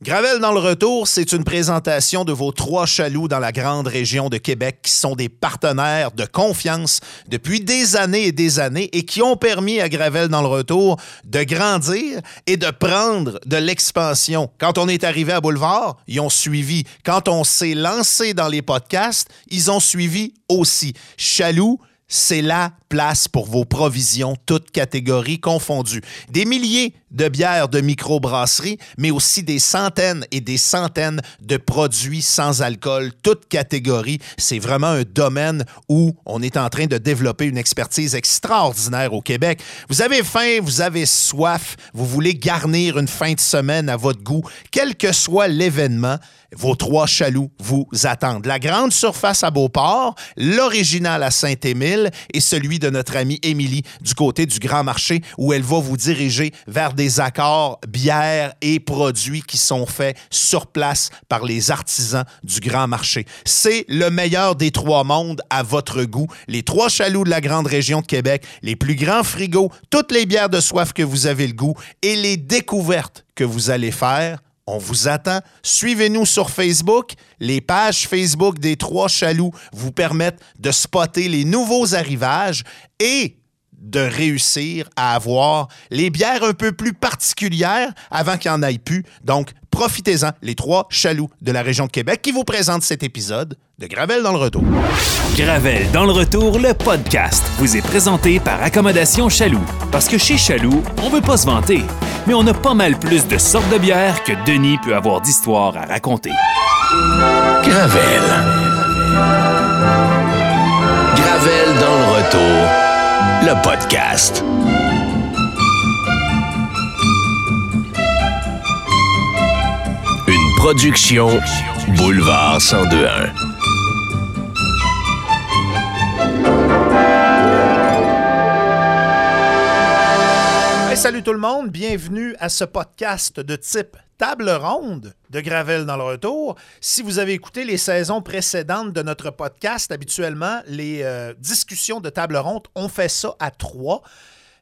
Gravel dans le retour, c'est une présentation de vos trois chaloux dans la grande région de Québec qui sont des partenaires de confiance depuis des années et des années et qui ont permis à Gravel dans le retour de grandir et de prendre de l'expansion. Quand on est arrivé à Boulevard, ils ont suivi. Quand on s'est lancé dans les podcasts, ils ont suivi aussi. Chaloux, c'est la place pour vos provisions, toutes catégories confondues. Des milliers de bières de microbrasserie, mais aussi des centaines et des centaines de produits sans alcool, toutes catégories. C'est vraiment un domaine où on est en train de développer une expertise extraordinaire au Québec. Vous avez faim, vous avez soif, vous voulez garnir une fin de semaine à votre goût, quel que soit l'événement, vos trois chaloux vous attendent. La grande surface à Beauport, l'original à Saint-Émile et celui de notre amie Émilie du côté du Grand Marché où elle va vous diriger vers des accords bières et produits qui sont faits sur place par les artisans du Grand Marché. C'est le meilleur des trois mondes à votre goût. Les trois chaloux de la grande région de Québec, les plus grands frigos, toutes les bières de soif que vous avez le goût et les découvertes que vous allez faire on vous attend. Suivez-nous sur Facebook. Les pages Facebook des Trois Chaloux vous permettent de spotter les nouveaux arrivages et de réussir à avoir les bières un peu plus particulières avant qu'il n'y en ait plus. Donc, profitez-en, les trois chaloux de la région de Québec qui vous présentent cet épisode de Gravel dans le retour. Gravel dans le retour, le podcast, vous est présenté par Accommodation Chaloux. Parce que chez Chaloux, on veut pas se vanter, mais on a pas mal plus de sortes de bières que Denis peut avoir d'histoires à raconter. Gravel. Gravel dans le retour, le podcast. Une production Boulevard 1021. Hey, salut tout le monde, bienvenue à ce podcast de type table ronde de Gravel dans le retour. Si vous avez écouté les saisons précédentes de notre podcast, habituellement, les euh, discussions de table ronde, on fait ça à trois.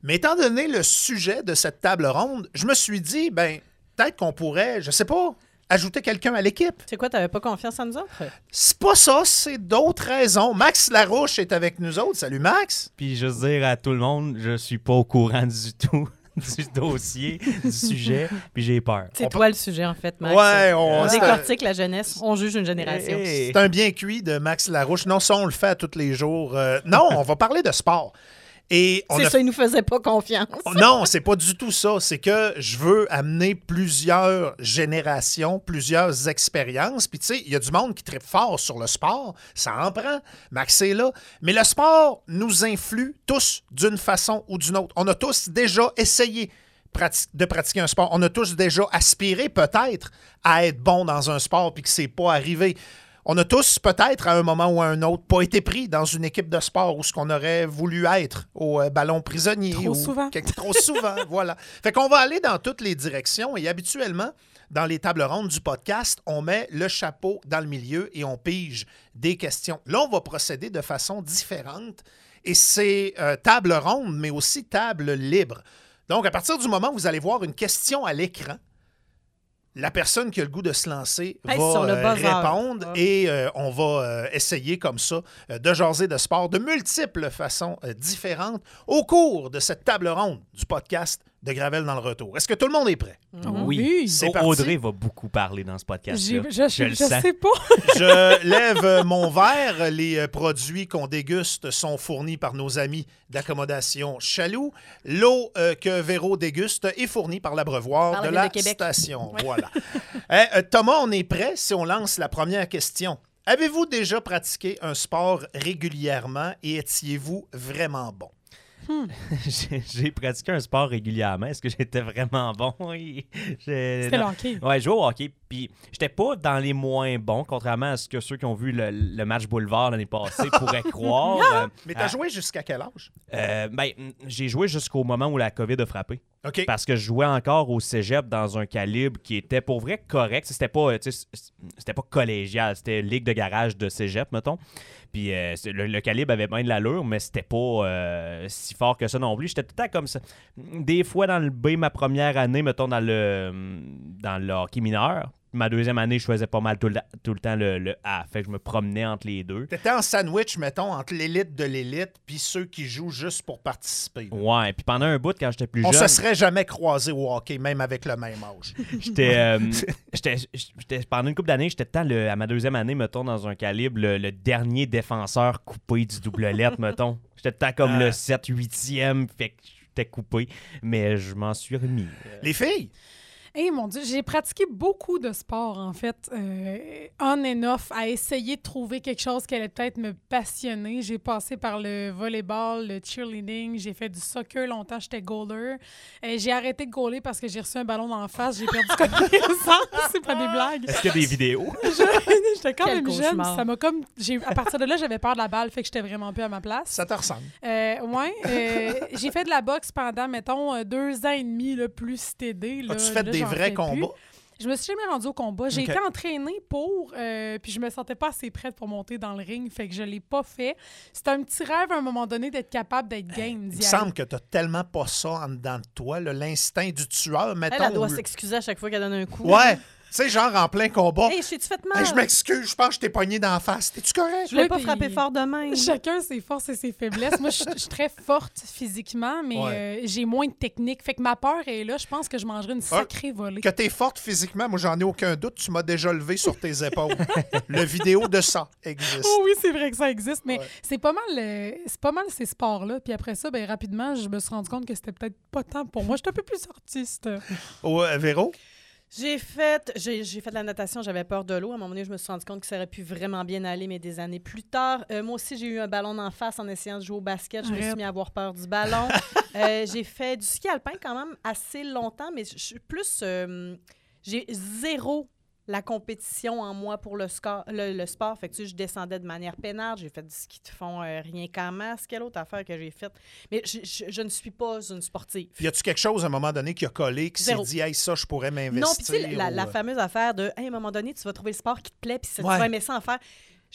Mais étant donné le sujet de cette table ronde, je me suis dit, ben, peut-être qu'on pourrait, je sais pas, ajouter quelqu'un à l'équipe. C'est quoi, t'avais pas confiance en nous autres? C'est pas ça, c'est d'autres raisons. Max Larouche est avec nous autres. Salut Max. Puis juste dire à tout le monde, je suis pas au courant du tout du dossier, du sujet, puis j'ai peur. C'est toi le sujet, en fait, Max. Ouais, on- on décortique la jeunesse, on juge une génération. Hey. C'est un bien cuit de Max Larouche. Non, ça, on le fait à tous les jours. Euh, non, on va parler de sport. Et on C'est a ça, il nous faisait pas confiance. Non, c'est pas du tout ça. C'est que je veux amener plusieurs générations, plusieurs expériences. Puis tu sais, il y a du monde qui tripe fort sur le sport. Ça en prend. Max est là. Mais le sport nous influe tous d'une façon ou d'une autre. On a tous déjà essayé de pratiquer un sport. On a tous déjà aspiré peut-être à être bon dans un sport puis que c'est pas arrivé. On a tous peut-être à un moment ou à un autre pas été pris dans une équipe de sport où ce qu'on aurait voulu être au euh, ballon prisonnier. Trop ou souvent. quelque- trop souvent, voilà. Fait qu'on va aller dans toutes les directions et habituellement, dans les tables rondes du podcast, on met le chapeau dans le milieu et on pige des questions. Là, on va procéder de façon différente et c'est euh, table ronde, mais aussi table libre. Donc, à partir du moment où vous allez voir une question à l'écran, la personne qui a le goût de se lancer va euh, répondre Ah. et euh, on va euh, essayer comme ça de jaser de sport de multiples façons différentes au cours de cette table ronde du podcast de Gravel dans le retour. Est-ce que tout le monde est prêt? Oui, C'est Au- parti. Audrey va beaucoup parler dans ce podcast. Je, je, le je sens. sais pas. Je lève euh, mon verre. Les euh, produits qu'on déguste sont fournis par nos amis d'accommodation Chaloux. L'eau euh, que Véro déguste est fournie par l'abreuvoir Par la de la de station. Voilà. Eh, euh, Thomas, on est prêt si on lance la première question. Avez-vous déjà pratiqué un sport régulièrement et étiez-vous vraiment bon? J'ai j'ai pratiqué un sport régulièrement. Est-ce que j'étais vraiment bon? C'était le hockey. Ouais, je joue au hockey Puis j'étais pas dans les moins bons, contrairement à ce que ceux qui ont vu le, le match Boulevard l'année passée pourraient croire. Euh, Mais t'as joué jusqu'à quel âge? euh, ben, j'ai joué jusqu'au moment où la COVID a frappé. OK. Parce que je jouais encore au cégep dans un calibre qui était pour vrai correct. C'était pas, c'était pas collégial, c'était ligue de garage de cégep, mettons. Puis euh, le, le calibre avait bien de l'allure, mais c'était pas euh, si fort que ça non plus. J'étais tout le temps comme ça. Des fois dans le B, ma première année, mettons dans le, dans le hockey mineur. Ma deuxième année, je faisais pas mal tout le, tout le temps le, le A. Fait que je me promenais entre les deux. T'étais en sandwich, mettons, entre l'élite de l'élite puis ceux qui jouent juste pour participer. Ouais, puis pendant un bout, quand j'étais plus On jeune. se serait jamais croisé au hockey, même avec le même âge. J'étais, euh, j'étais, j'étais- pendant une couple d'années, j'étais tout le à ma deuxième année, mettons, dans un calibre, le, le dernier défenseur coupé du double lettre, mettons. J'étais temps comme Ah. le 7 8e, fait que j'étais coupé, mais je m'en suis remis. Les filles, Eh mon Dieu, j'ai pratiqué beaucoup de sport, en fait, euh, on and off, à essayer de trouver quelque chose qui allait peut-être me passionner. J'ai passé par le volleyball, le cheerleading, j'ai fait du soccer longtemps, j'étais goaler. Euh, j'ai arrêté de goaler parce que j'ai reçu un ballon d'en face, j'ai perdu connaissance, c'est pas des blagues. Est-ce qu'il y a des vidéos? J'étais quand Quel même jeune, ça m'a comme... j'ai- À partir de là, j'avais peur de la balle, fait que j'étais vraiment plus à ma place. ça te ressemble. Euh, ouais, euh, j'ai fait de la boxe pendant, mettons, deux ans et demi, là, plus stédé. là. As-tu fait Là, des j'en vrais plus. combats? Je me suis jamais rendue au combat. J'ai été entraînée pour, euh, puis je me sentais pas assez prête pour monter dans le ring, fait que je l'ai pas fait. C'était un petit rêve à un moment donné d'être capable d'être game. Il me semble que t'as tellement pas ça en dedans de toi, l'instinct du tueur, mettons. Elle, elle doit s'excuser à chaque fois qu'elle donne un coup. Ouais, sais, genre en plein combat. Hey, je t'ai-tu fait mal? Hey, je m'excuse, je pense que je t'ai pogné d'en face. T'es-tu correct? Je voulais pas frapper fort de même. Chacun ses forces et ses faiblesses. Moi, je suis très forte physiquement, mais Ouais. euh, j'ai moins de technique. Fait que ma peur est là. Je pense que je mangerais une sacrée volée. Que t'es forte physiquement, moi j'en ai aucun doute, tu m'as déjà levé sur tes épaules. Le vidéo de ça existe. Oh oui, c'est vrai que ça existe, mais Ouais. c'est pas mal euh, c'est pas mal ces sports-là. Puis après ça, ben, rapidement, je me suis rendu compte que c'était peut-être pas tant pour moi. J'étais un peu plus artiste. Oh, euh, Véro? J'ai fait, j'ai, fait de la natation, j'avais peur de l'eau. À un moment donné, je me suis rendu compte que ça aurait pu vraiment bien aller, mais des années plus tard, euh, moi aussi, j'ai eu un ballon d'en face en essayant de jouer au basket. Je me suis mis à avoir peur du ballon. Euh, j'ai fait du ski alpin quand même assez longtemps, mais je suis plus. euh, j'ai zéro la compétition en moi pour le, score, le, le sport. Fait que, tu sais, je descendais de manière peinarde. J'ai fait du ski de fond euh, rien qu'en masse. Quelle autre affaire que j'ai faite? Mais je, je- je ne suis pas une sportive. Y a-tu quelque chose à un moment donné qui a collé, qui s'est dit, hey, ça, je pourrais m'investir? Non, puis tu sais, la, ou, la euh, fameuse affaire de, Hey, à un moment donné, tu vas trouver le sport qui te plaît, puis ça- Ouais. tu vas aimer ça en faire.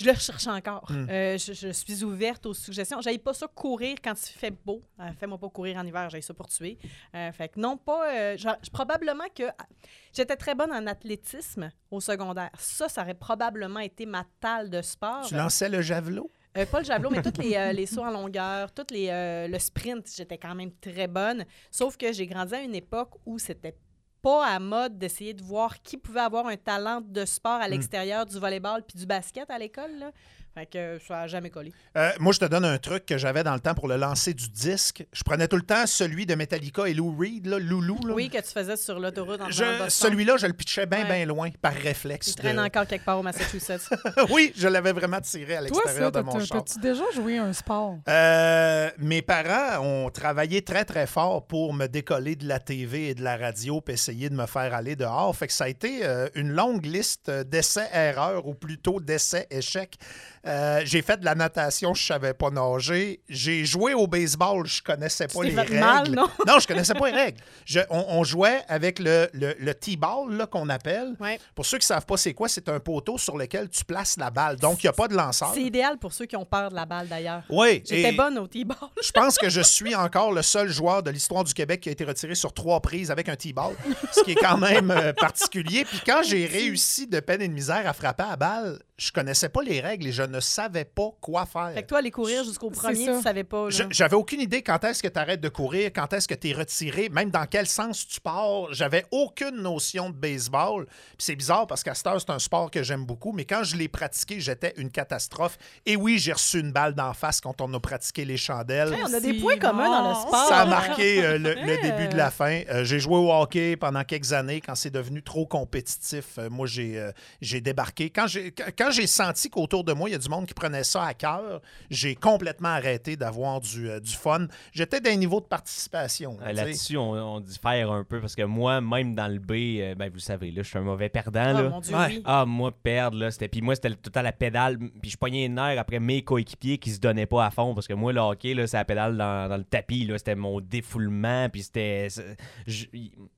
Je le recherche encore. Mm. Euh, je, je suis ouverte aux suggestions. J'aille pas ça courir quand il fait beau. Euh, Fais-moi pas courir en hiver, j'aille ça pour tuer. Euh, fait que non, pas. genre, probablement que ah, j'étais très bonne en athlétisme au secondaire. Ça, ça aurait probablement été ma talle de sport. Tu lançais le javelot? Euh, pas le javelot, mais tous les, euh, les sauts en longueur, toutes les, euh, le sprint, j'étais quand même très bonne. Sauf que j'ai grandi à une époque où c'était pas à mode d'essayer de voir qui pouvait avoir un talent de sport à l'extérieur du volleyball puis du basket à l'école. Fait que ça a jamais collé. Euh, moi, je te donne un truc que j'avais dans le temps pour le lancer du disque. Je prenais tout le temps celui de Metallica et Lou Reed, là, Loulou. Là. Oui, que tu faisais sur l'autoroute en. Celui-là, je le pitchais bien, Ouais. bien loin, par réflexe. Il traîne de- encore quelque part au Massachusetts. oui, je l'avais vraiment tiré à l'extérieur de mon char. t'as-tu déjà joué un sport? Euh, mes parents ont travaillé très, très fort pour me décoller de la TV et de la radio puis essayer de me faire aller dehors. Fait que ça a été euh, une longue liste d'essais-erreurs ou plutôt d'essais-échecs. Euh, j'ai fait de la natation, je savais pas nager. J'ai joué au baseball, je connaissais pas les règles. mal, non? non, je connaissais pas les règles. Je- on, on jouait avec le, le, le T-ball qu'on appelle. Ouais. Pour ceux qui savent pas c'est quoi, c'est un poteau sur lequel tu places la balle. Donc, il n'y a pas de lanceur. C'est idéal pour ceux qui ont peur de la balle, d'ailleurs. Oui. J'étais bonne au T-ball. je pense que je suis encore le seul joueur de l'histoire du Québec qui a été retiré sur trois prises avec un T-ball, ce qui est quand même euh, particulier. Puis quand j'ai réussi de peine et de misère à frapper à balle, je connaissais pas les règles et je ne savais pas quoi faire. Fait que toi, aller courir jusqu'au premier, tu savais pas. J'avais aucune idée quand est-ce que tu arrêtes de courir, quand est-ce que tu es retiré, même dans quel sens tu pars. J'avais aucune notion de baseball. C'est bizarre parce qu'à cette heure, c'est un sport que j'aime beaucoup, mais quand je l'ai pratiqué, j'étais une catastrophe. Et oui, j'ai reçu une balle d'en face quand on a pratiqué les chandelles. Hey, on a des points communs dans le sport. Ça a marqué euh, le, début de la fin. Euh, j'ai joué au hockey pendant quelques années. Quand c'est devenu trop compétitif, euh, moi, j'ai euh, j'ai débarqué. Quand j'ai quand- quand j'ai senti qu'autour de moi, il y a du monde qui prenait ça à cœur. J'ai complètement arrêté d'avoir du, euh, du fun. J'étais d'un niveau de participation. Euh, tu sais. Là-dessus, on, on diffère un peu parce que moi, même dans le B, euh, ben, vous savez, là, je suis un mauvais perdant. Oh là. mon Dieu, Ouais. oui. Ah, moi, perdre, là, c'était. Puis moi, c'était tout à la pédale. Puis je pognais les nerfs après mes coéquipiers qui se donnaient pas à fond. Parce que moi, le hockey, là, c'est la pédale dans, dans le tapis. là. C'était mon défoulement. Puis c'était. c'est- je-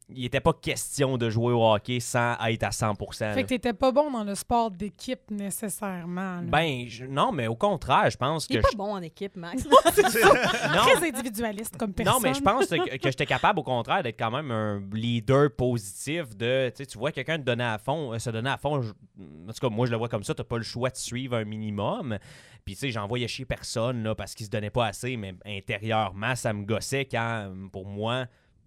Il il était pas question de jouer au hockey sans être à 100%. là. Fait que t'étais pas bon dans le sport d'équipe nécessairement. là. Ben, je- non, mais au contraire, je pense Il que. est pas je- bon en équipe, Max. Non, Très individualiste comme personne. Non, mais je pense que, que j'étais capable, au contraire, d'être quand même un leader positif. De, tu sais, tu vois quelqu'un te donner à fond, euh, se donner à fond. je- en tout cas, moi, je le vois comme ça. T'as pas le choix de suivre un minimum. Puis, tu sais, j'envoyais chier personne là, parce qu'il se donnait pas assez, mais intérieurement, ça me gossait quand, pour moi,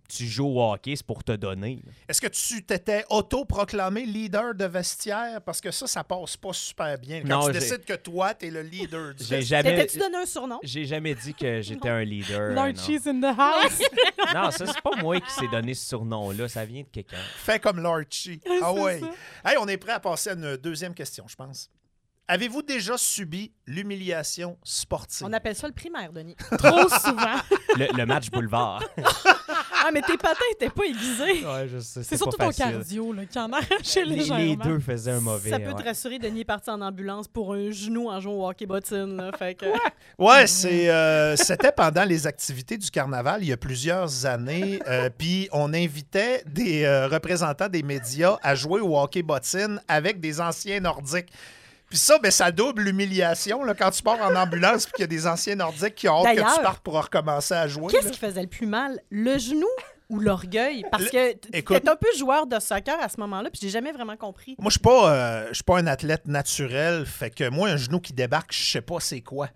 tu joues au hockey, c'est pour te donner. Est-ce que tu t'étais auto-proclamé leader de vestiaire? Parce que ça, ça passe pas super bien. Quand Non, tu décides que toi, t'es le leader du J'ai vestiaire. jamais. T'étais-tu donné un surnom? J'ai jamais dit que j'étais un leader. non. L'archie's in the house. non, ça, c'est pas moi qui s'est donné ce surnom-là. Ça vient de quelqu'un. Fait comme Larchie. Ah c'est ouais. Hey, on est prêt à passer à une deuxième question, je pense. Avez-vous déjà subi l'humiliation sportive? On appelle ça le primaire, Denis. Trop souvent. Le, le match boulevard. Ah, mais tes patins étaient pas aiguisés. ouais, je sais. C'est surtout ton cardio là, qui en a arraché Les, légèrement. les deux faisaient un mauvais. Ça peut te rassurer, Denis est parti en ambulance pour un genou en jouant au hockey bottine. Là, fait que... Ouais, c'est, euh, c'était pendant les activités du carnaval il y a plusieurs années. euh, Puis on invitait des euh, représentants des médias à jouer au hockey bottine avec des anciens nordiques. Puis ça, ben, ça double l'humiliation là, quand tu pars en ambulance puis qu'il y a des anciens nordiques qui ont hâte que tu partes pour recommencer à jouer. Qu'est-ce là. qui faisait le plus mal, le genou ou l'orgueil? Parce que t- Écoute- t'es un peu joueur de soccer à ce moment-là, puis j'ai jamais vraiment compris. Moi, je pas, euh, suis pas un athlète naturel. Fait que moi, un genou qui débarque, je sais pas c'est quoi.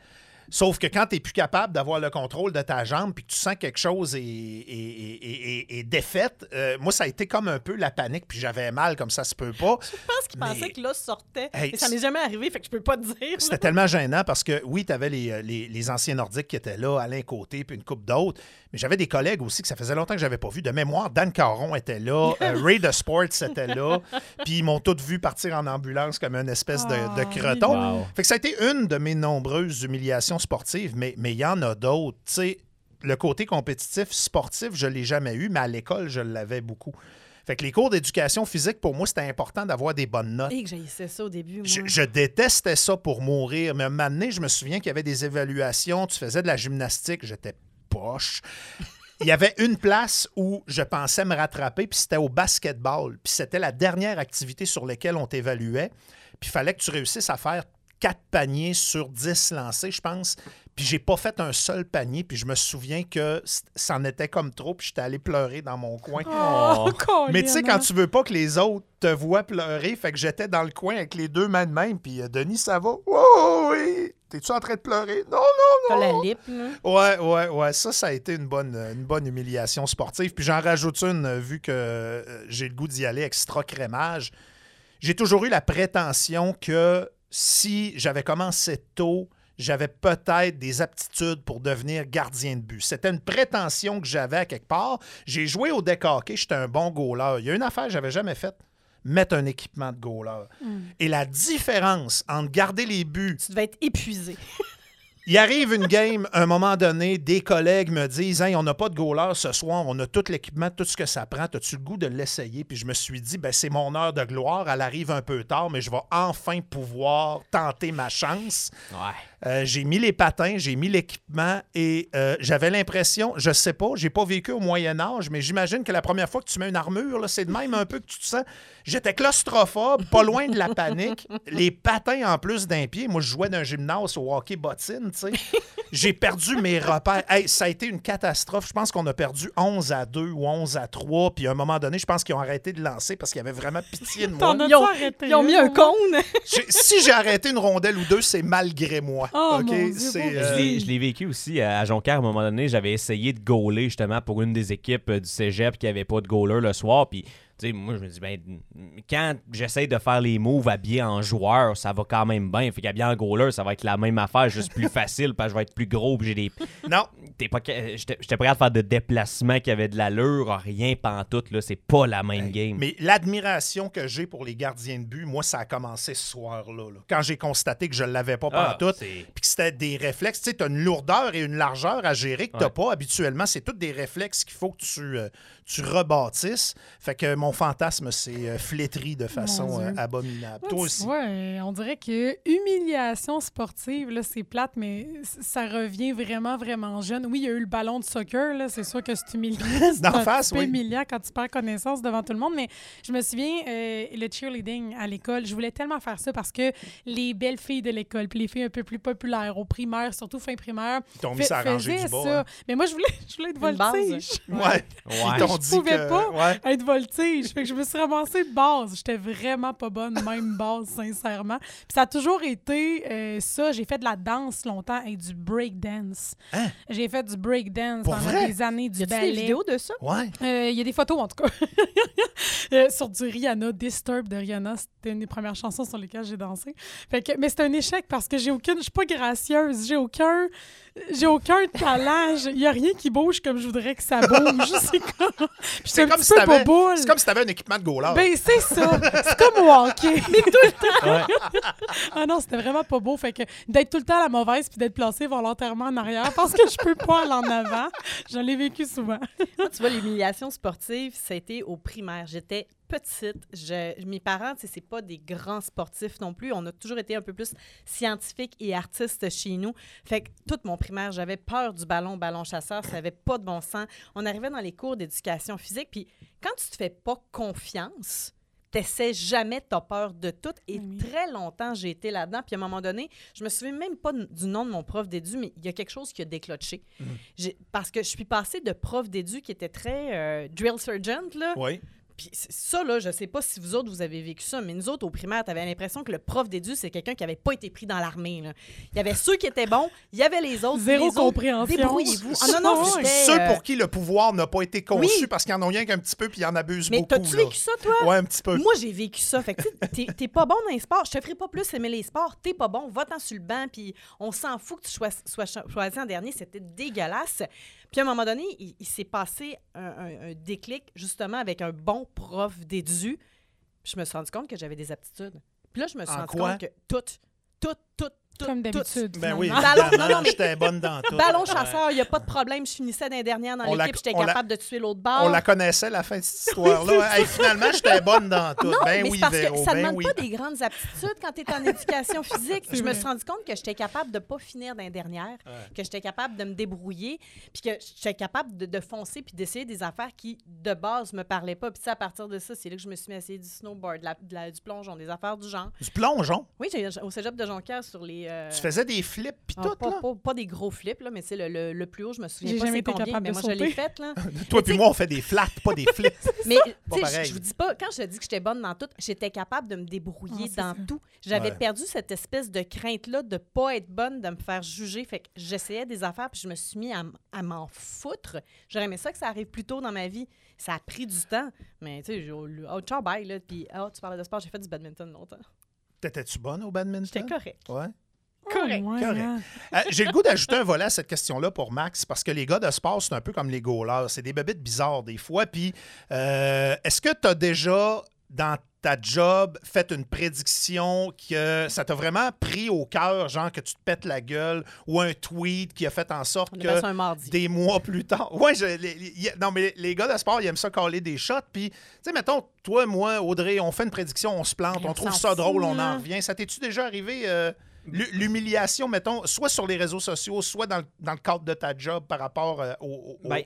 Sauf que quand tu n'es plus capable d'avoir le contrôle de ta jambe puis que tu sens que quelque chose est, est, défaite, euh, moi, ça a été comme un peu la panique puis j'avais mal comme ça se peut pas. Je pense qu'il pensait que l'os sortait. Hey, mais ça m'est jamais arrivé, fait que je peux pas te dire. C'était tellement gênant parce que oui, tu avais les, euh, les, les anciens nordiques qui étaient là, Alain Côté puis une coupe d'autres, mais j'avais des collègues aussi que ça faisait longtemps que j'avais pas vu. De mémoire, Dan Caron était là, euh, Ray de Sports était là, puis ils m'ont tous vu partir en ambulance comme une espèce de, de Ah, creton. Wow. Fait que ça a été une de mes nombreuses humiliations sportives, mais mais il y en a d'autres. Tu sais, le côté compétitif sportif, je l'ai jamais eu, mais à l'école, je l'avais beaucoup. Fait que les cours d'éducation physique, pour moi, c'était important d'avoir des bonnes notes. Et que j'haïssais ça au début, moi. Je, je détestais ça pour mourir, mais un moment donné, je me souviens qu'il y avait des évaluations, tu faisais de la gymnastique, j'étais poche. Il y avait une place où je pensais me rattraper, puis c'était au basketball. Puis c'était la dernière activité sur laquelle on t'évaluait. Puis il fallait que tu réussisses à faire quatre paniers sur 10 lancés, je pense. Puis j'ai pas fait un seul panier, puis je me souviens que c- ça en était comme trop, puis j'étais allé pleurer dans mon coin. Oh, Mais tu sais, quand tu veux pas que les autres te voient pleurer, fait que j'étais dans le coin avec les deux mains de même, puis euh, Denis, ça va? Oh, oui! T'es-tu en train de pleurer? Non, T'as non, la non! lip, là. Ouais, ouais, ouais. Ça, ça a été une bonne, une bonne humiliation sportive. Puis j'en rajoute une, euh, vu que euh, j'ai le goût d'y aller extra crémage. J'ai toujours eu la prétention que si j'avais commencé tôt, j'avais peut-être des aptitudes pour devenir gardien de but. C'était une prétention que j'avais à quelque part. J'ai joué au deck hockey, j'étais un bon goaler. Il y a une affaire que j'avais jamais faite, mettre un équipement de goaler. Et la différence entre garder les buts Tu devais être épuisé. il arrive une game, à un moment donné, des collègues me disent Hey, on n'a pas de goaler ce soir, on a tout l'équipement, tout ce que ça prend. As-tu le goût de l'essayer? Puis je me suis dit ben, c'est mon heure de gloire, elle arrive un peu tard, mais je vais enfin pouvoir tenter ma chance. Ouais. Euh, j'ai mis les patins, j'ai mis l'équipement et euh, j'avais l'impression, je sais pas, j'ai pas vécu au Moyen Âge, mais j'imagine que la première fois que tu mets une armure, là, c'est de même un peu que tu te sens. J'étais claustrophobe, pas loin de la panique. Les patins en plus d'un pied. Moi, je jouais d'un gymnase au hockey bottine, tu sais. J'ai perdu mes repères. Hey, ça a été une catastrophe. Je pense qu'on a perdu 11 à 2 ou 11 à 3. Puis à un moment donné, je pense qu'ils ont arrêté de lancer parce qu'il y avait vraiment pitié de moi. Ils ont, arrêté ils ont une, mis un cône? Si j'ai arrêté une rondelle ou deux, c'est malgré moi. Oh, Dieu, pauvre euh, Je l'ai- vécu aussi à Jonquière à un moment donné. J'avais essayé de gauler justement pour une des équipes euh, du cégep qui avait pas de goaler le soir. Puis, tu tu sais, moi, je me dis, ben, quand j'essaie de faire les moves habillé en joueur, ça va quand même bien. Fait qu'habillé en goaler, ça va être la même affaire, juste plus facile, parce que je vais être plus gros, j'ai des. Non, T'es pas. J'étais prêt à faire de déplacements qui avaient de l'allure, rien pantoute, là. C'est pas la même game. mais l'admiration que j'ai pour les gardiens de but, moi, ça a commencé ce soir-là. là. Quand j'ai constaté que je ne l'avais pas Ah, pantoute, c'est- puis que c'était des réflexes. Tu sais, tu as une lourdeur et une largeur à gérer que Ouais. pas habituellement. C'est tous des réflexes qu'il faut que tu, euh, tu rebâtisses. Fait que mon fantasme s'est euh, flétri de façon euh, abominable. Toi aussi. Ouais, on dirait que humiliation sportive, là, c'est plate, mais ça revient vraiment, vraiment jeune. Oui, il y a eu le ballon de soccer, là, c'est sûr que c'est humiliant. C'est D'en face, oui. humiliant quand tu perds connaissance devant tout le monde, mais je me souviens, euh, le cheerleading à l'école, je voulais tellement faire ça parce que les belles filles de l'école, puis les filles un peu plus populaires au primaire, surtout fin primaire, Ils t'ont mis ça à ranger faisaient du bas. ça. hein. Mais moi, je voulais, je voulais être voltige. Ouais. Ouais. Ils t'ont Je dit pouvais que. pas. Ouais. être voltige. Fait que je me suis ramassée de base. J'étais vraiment pas bonne, même base, sincèrement. Puis ça a toujours été euh, ça. J'ai fait de la danse longtemps et du break dance. Hein? J'ai fait du break dance Pour pendant vrai? des années, du Y a-tu des ballet. vidéos de ça? Ouais. Euh, Il y a des photos, en tout cas. Euh, sur du Rihanna, Disturb de Rihanna. C'était une des premières chansons sur lesquelles j'ai dansé. Fait que, mais c'est un échec parce que j'ai aucune. Je suis pas gracieuse. J'ai aucun. J'ai aucun talent. Il y a rien qui bouge comme je voudrais que ça bouge. c'est comme. C'est comme si boboule. C'est comme si tu avais un équipement de goaler. Ben, c'est ça. C'est comme au hockey. Mais tout le temps. ah non, c'était vraiment pas beau. Fait que d'être tout le temps à la mauvaise puis d'être placé volontairement en arrière parce que je peux pas aller en avant. Je l'ai vécu souvent. Moi, tu vois, l'humiliation sportive, ça a été au primaire. J'étais petite. Je- mes parents, c'est pas des grands sportifs non plus. On a toujours été un peu plus scientifiques et artistes chez nous. Fait que toute mon primaire, j'avais peur du ballon, ballon chasseur. Ça avait pas de bon sens. On arrivait dans les cours d'éducation physique. Puis quand tu te fais pas confiance, t'essaies jamais, t'as peur de tout. Et Oui. très longtemps, j'ai été là-dedans. Puis à un moment donné, je me souviens même pas du nom de mon prof d'édu, mais il y a quelque chose qui a déclenché. J'ai- Parce que je suis passée de prof d'édu qui était très euh, drill sergeant, là. Oui. Puis ça, là, je sais pas si vous autres, vous avez vécu ça, mais nous autres, au primaire, t'avais l'impression que le prof d'édu, c'est quelqu'un qui avait pas été pris dans l'armée, là. Il y avait ceux qui étaient bons, il y avait les autres. Zéro les autres, compréhension. Débrouillez-vous. Ah non, non, c'était, Ceux euh, pour qui le pouvoir n'a pas été conçu oui. parce qu'ils en ont rien qu'un petit peu puis ils en abusent Mais beaucoup. t'as-tu là. vécu ça, toi? Ouais, un petit peu. Moi, j'ai vécu ça. Fait que, tu sais, t'es- t'es pas bon dans les sports. Je te ferai pas plus aimer les sports. T'es pas bon. Va-t'en sur le banc. Puis on s'en fout que tu sois, sois cho- choisi en dernier. C'était dégueulasse. Puis à un moment donné, il, il s'est passé un, un- un déclic, justement, avec un bon prof d'édu. Je me suis rendu compte que j'avais des aptitudes. Puis là, je me suis En rendu quoi? compte que toutes, toutes, toutes, Comme d'habitude. Ben oui, finalement. Ballon- non, non, mais- j'étais bonne dans tout. Ballon chasseur, il n'y a pas de problème. Je finissais dans les dernières dans l'équipe. J'étais capable de tuer l'autre bord. On la connaissait, la fin de cette histoire-là. Hey, finalement, j'étais bonne dans tout. Non, ben mais oui, c'est parce Véro, que ça ben demande oui. pas des grandes aptitudes quand tu es en éducation physique. Je me suis rendu compte que j'étais capable de pas finir dans les dernières, que j'étais capable de me débrouiller, puis que j'étais capable de, de foncer puis d'essayer des affaires qui, de base, me parlaient pas. Puis à partir de ça, c'est là que je me suis mis à essayer du snowboard, de la- de la- du plongeon, des affaires du genre. Du plongeon? Oui, j'ai au cégep de Jonquière sur les... euh, Tu faisais des flips puis ah, tout, pas, là? pas- pas des gros flips, là, mais c'est le, le- le plus haut, je me souviens pas jamais c'est été combien, capable mais de moi, je l'ai faite, là. Toi puis moi, on fait des flats, pas des flips. Mais tu sais, pareil. je, vous dis pas, quand je te dis que j'étais bonne dans tout, j'étais capable de me débrouiller Ah, dans ça. tout. J'avais Ouais. perdu cette espèce de crainte-là de pas être bonne, de me faire juger. Fait que j'essayais des affaires, puis je me suis mis à, à m'en foutre. J'aurais aimé ça que ça arrive plus tôt dans ma vie. Ça a pris du temps. Mais tu sais, j'ai- oh, ciao, bye, là. Puis, oh, tu parlais de sport, j'ai fait du badminton longtemps. T'étais-tu bonne au badminton? J'étais correct. Ouais. Correct. Hein. Euh, J'ai le goût d'ajouter un volet à cette question-là pour Max, parce que les gars de sport, c'est un peu comme les goalers. C'est des bébites bizarres des fois. Puis, euh, est-ce que tu as déjà, dans ta job, fait une prédiction que ça t'a vraiment pris au cœur, genre que tu te pètes la gueule, ou un tweet qui a fait en sorte que des mois plus tard? Ouais, je- les- non, mais les gars de sport, ils aiment ça caler des shots. Puis, tu sais, mettons, toi, moi, Audrey, on fait une prédiction, on se plante, on on trouve ça drôle, on en revient. Ça t'es-tu déjà arrivé, euh, l'humiliation, mettons, soit sur les réseaux sociaux, soit dans le, dans le cadre de ta job par rapport euh, au. au- Ben,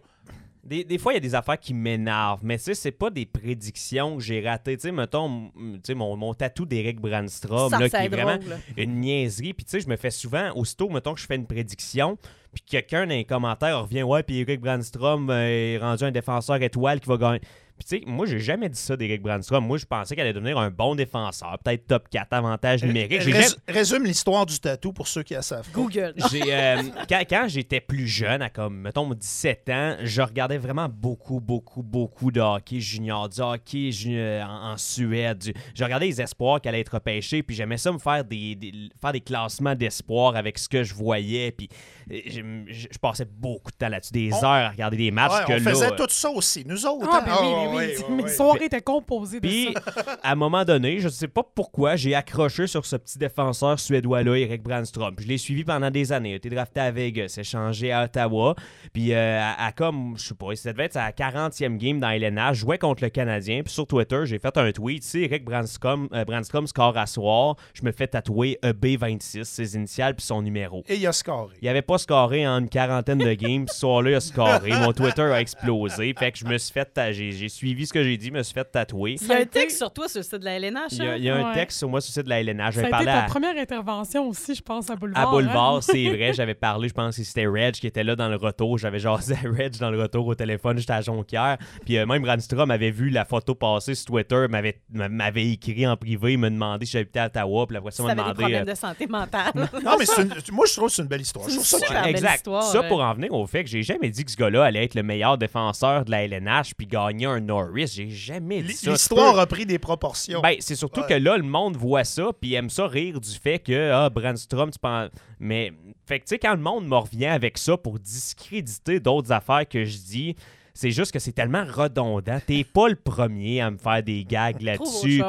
des, des fois, il y a des affaires qui m'énervent, mais tu sais, c'est pas des prédictions que j'ai ratées. Tu sais, mettons, m- tu sais, mon, mon tatou d'Eric Brandstrom, là, c'est qui est vraiment une niaiserie. Puis, tu sais, je me fais souvent, aussitôt, mettons que je fais une prédiction, puis quelqu'un dans les commentaires revient, ouais, puis Eric Brandstrom euh, est rendu un défenseur étoile qui va gagner. Puis tu sais, moi, j'ai jamais dit ça d'Eric Brandstrom. Moi, je pensais qu'elle allait devenir un bon défenseur, peut-être top 4 avantage numérique. J'ai Rés- jamais- Résume l'histoire du tatou pour ceux qui la savent. Google. j'ai, euh, quand quand j'étais plus jeune, à comme, mettons, 17 ans, je regardais vraiment beaucoup, beaucoup, beaucoup de hockey junior, du hockey euh, en, en Suède. du- Je regardais les espoirs qui allaient être repêchés, puis j'aimais ça me faire des, des- faire des classements d'espoirs avec ce que je voyais, puis euh, je, je- je passais beaucoup de temps là-dessus, des On- heures à regarder des matchs Ouais, que on là, faisait tout ça aussi, nous autres. Ah, hein? Ben oui, oui. ouais, Mes soirées étaient composées de Puis, ça. à un moment donné, je ne sais pas pourquoi, j'ai accroché sur ce petit défenseur suédois-là, Eric Brandstrom. Puis Je l'ai suivi pendant des années. Il a été drafté à Vegas, échangé à Ottawa. Puis, euh, à, à comme, je sais pas, ça devait être sa 40e game dans LNH, jouait contre le Canadien. Puis sur Twitter, j'ai fait un tweet. Si Eric Brandstrom, euh, Brandstrom score à soir, je me fais tatouer E EB26, ses initiales, puis son numéro. Et il a scoré. Il avait pas scoré en une quarantaine de games. Ce soir-là, il a scoré. Mon Twitter a explosé. Fait que je me suis fait. j'ai suivi ce que j'ai dit, me suis fait tatouer. Il y a un texte sur toi sur le site de la LNH. Il y a, hein? il y a un Ouais. texte sur moi sur le site de la LNH. Ça a J'avais été parlé ta à, première intervention aussi, je pense, à Boulevard. à Boulevard, hein? c'est vrai. J'avais parlé, je pense que c'était Reg qui était là dans le retour. J'avais jasé à Reg dans le retour au téléphone, j'étais à Jonquière. Puis euh, même Brandstrom avait vu la photo passer sur Twitter, m'avait m'avait écrit en privé, me demandé si j'habitais à Ottawa. Puis ça, Si m'a t'avais des demandé. problèmes euh, de santé mentale. Non, mais c'est une- moi, je trouve que c'est une belle histoire. Je trouve ça super belle exact. histoire, ça ouais. pour en venir au fait que j'ai jamais dit que ce gars-là allait être le meilleur défenseur de la LNH puis gagner un Norris. J'ai jamais dit ça. L'histoire peux- a pris des proportions. Ben, c'est surtout Ouais. que là, le monde voit ça, puis aime ça rire du fait que, ah, Brandstrom, tu penses. Mais, fait que, tu sais, quand le monde me revient avec ça pour discréditer d'autres affaires que je dis, c'est juste que c'est tellement redondant. T'es pas le premier à me faire des gags là-dessus.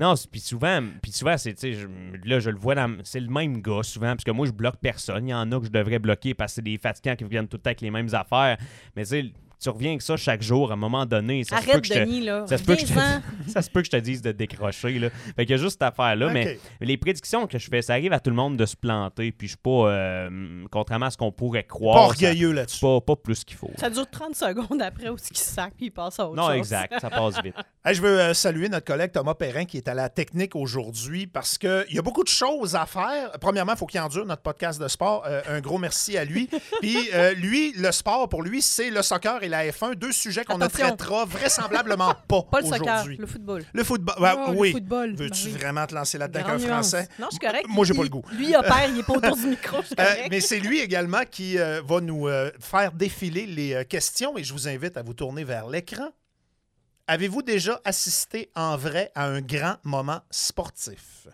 non, puis souvent, puis souvent c'est, tu sais, je- là, je le vois, dans- c'est le même gars souvent, parce que moi, je bloque personne. Il y en a que je devrais bloquer parce que c'est des fatigants qui viennent tout le temps avec les mêmes affaires. Mais tu sais, tu reviens avec ça chaque jour, à un moment donné, ça se peut Arrête, que je te- Denis, là. ça se peut que je te- Reviens-en. ça se peut que je te dise de décrocher. Là. Fait qu'il y a juste cette affaire-là. Mais les prédictions que je fais, ça arrive à tout le monde de se planter. Puis je suis pas, euh, contrairement à ce qu'on pourrait Pas croire, ça- orgueilleux là-dessus. pas, pas plus qu'il faut. Ça dure 30 secondes après où ce qui sac, puis il passe à autre Non, chose. exact. Ça passe vite. Hey, je veux euh, saluer notre collègue Thomas Perrin qui est à la technique aujourd'hui parce qu'il y a beaucoup de choses à faire. Premièrement, il faut qu'il endure notre podcast de sport. Euh, un gros merci à lui. Puis euh, lui, le sport, pour lui, c'est le soccer et la F1, deux sujets qu'on ne traitera vraisemblablement pas, Pas le soccer, aujourd'hui. le football. Le football. Oh, oui. football, Veux-tu vraiment te lancer là-dedans avec Grande un nuance. Français? Non, je suis correct. Moi, j'ai pas le goût. Lui, il opère, il est pas autour du micro, je suis Euh, mais c'est lui également qui euh, va nous euh, faire défiler les euh, questions et je vous invite à vous tourner vers l'écran. Avez-vous déjà assisté en vrai à un grand moment sportif?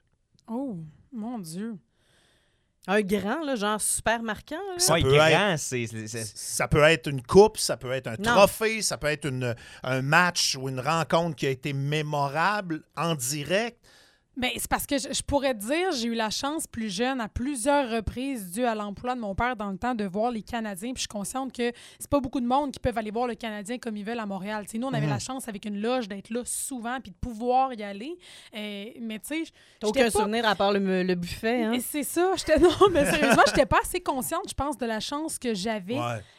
Oh, mon Dieu. Un grand, là, genre super marquant. là? Ça Ouais, peut grand, c'est- Ça peut être une coupe, ça peut être un Non. trophée, ça peut être une- un match ou une rencontre qui a été mémorable en direct. Ben, c'est parce que je, je pourrais te dire, j'ai eu la chance plus jeune à plusieurs reprises, dû à l'emploi de mon père dans le temps, de voir les Canadiens. Puis je suis consciente que c'est pas beaucoup de monde qui peuvent aller voir le Canadien comme ils veulent à Montréal. Tu sais, nous, on avait la chance avec une loge d'être là souvent puis de pouvoir y aller. Euh, mais tu sais, aucun pas- souvenir à part le, le buffet, hein? C'est ça. J'étais non, mais sérieusement, j'étais pas assez consciente, je pense, de la chance que j'avais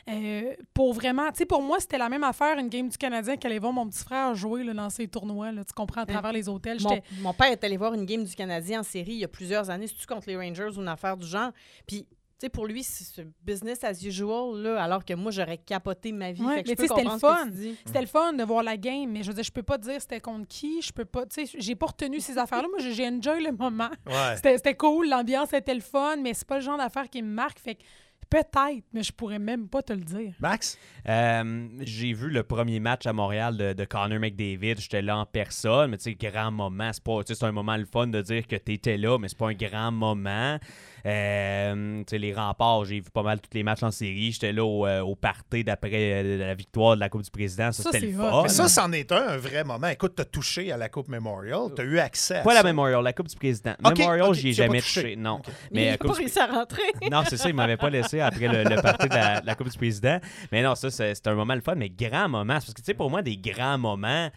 euh, pour vraiment. Tu sais, pour moi, c'était la même affaire une game du Canadien qu'aller voir mon petit frère jouer là, dans ces tournois. Là, tu comprends à travers les hôtels. Mon, mon père est allé voir une game du Canadien en série il y a plusieurs années, c'est-tu contre les Rangers ou une affaire du genre? Puis, tu sais, pour lui, c'est business as usual, là, alors que moi, j'aurais capoté ma vie. Ouais, Fait que mais tu c'était le fun. tu. C'était le fun de voir la game, mais je veux dire, je peux pas dire c'était contre qui, je peux pas, tu sais, j'ai pas retenu ces affaires-là. Moi, j'ai- enjoy le moment. Ouais. C'était cool, l'ambiance était le fun, mais c'est pas le genre d'affaires qui me marque. Fait que peut-être, mais je pourrais même pas te le dire. Max? Euh, j'ai vu le premier match à Montréal de, de Connor McDavid. J'étais là en personne, mais tu sais, grand moment. C'est pas, tu c'est un moment le fun de dire que t'étais là, mais c'est pas un grand moment. Euh, les remparts, j'ai vu pas mal tous les matchs en série. J'étais là au, euh, au party d'après euh, la victoire de la Coupe du Président. Ça, Ça, c'était c'est le fun. Mais ça, c'en est un, un vrai moment. Écoute, t'as touché à la Coupe Memorial, t'as eu accès à Pas la. Memorial, la Coupe du Président. Memorial, ok, j'y ai jamais touché. touché. Non. Ok. Mais il pas réussi à rentrer. Non, c'est ça, il m'avait pas laissé après le, le party de la, la Coupe du Président. Mais non, ça, c'est c'est un moment le fun, mais grand moment. C'est Parce que, tu sais, pour moi, des grands moments,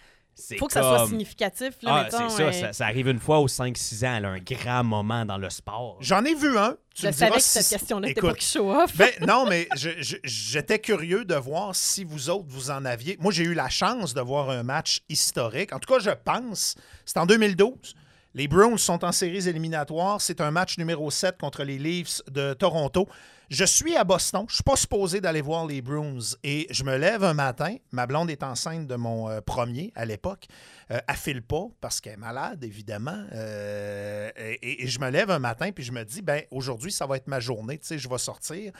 faut que ça soit significatif, là, Ah, mettons. c'est ça, ça, ça arrive une fois aux 5-6 ans, là, un grand moment dans le sport. J'en ai vu un. Tu Je me savais diras que si- cette question-là était Écoute, pas qui show off. Ben, non, mais je- je- j'étais curieux de voir si vous autres, vous en aviez. Moi, j'ai eu la chance de voir un match historique. En tout cas, je pense. C'est en 2012. Les Browns sont en séries éliminatoires. C'est un match numéro 7 contre les Leafs de Toronto. Je suis à Boston. Je ne suis pas supposé d'aller voir les Bruins. Et je me lève un matin. Ma blonde est enceinte de mon euh, premier à l'époque. Euh, elle file pas parce qu'elle est malade, évidemment. Euh, et, et je me lève un matin puis je me dis, ben aujourd'hui, ça va être ma journée. Tu sais, je vais sortir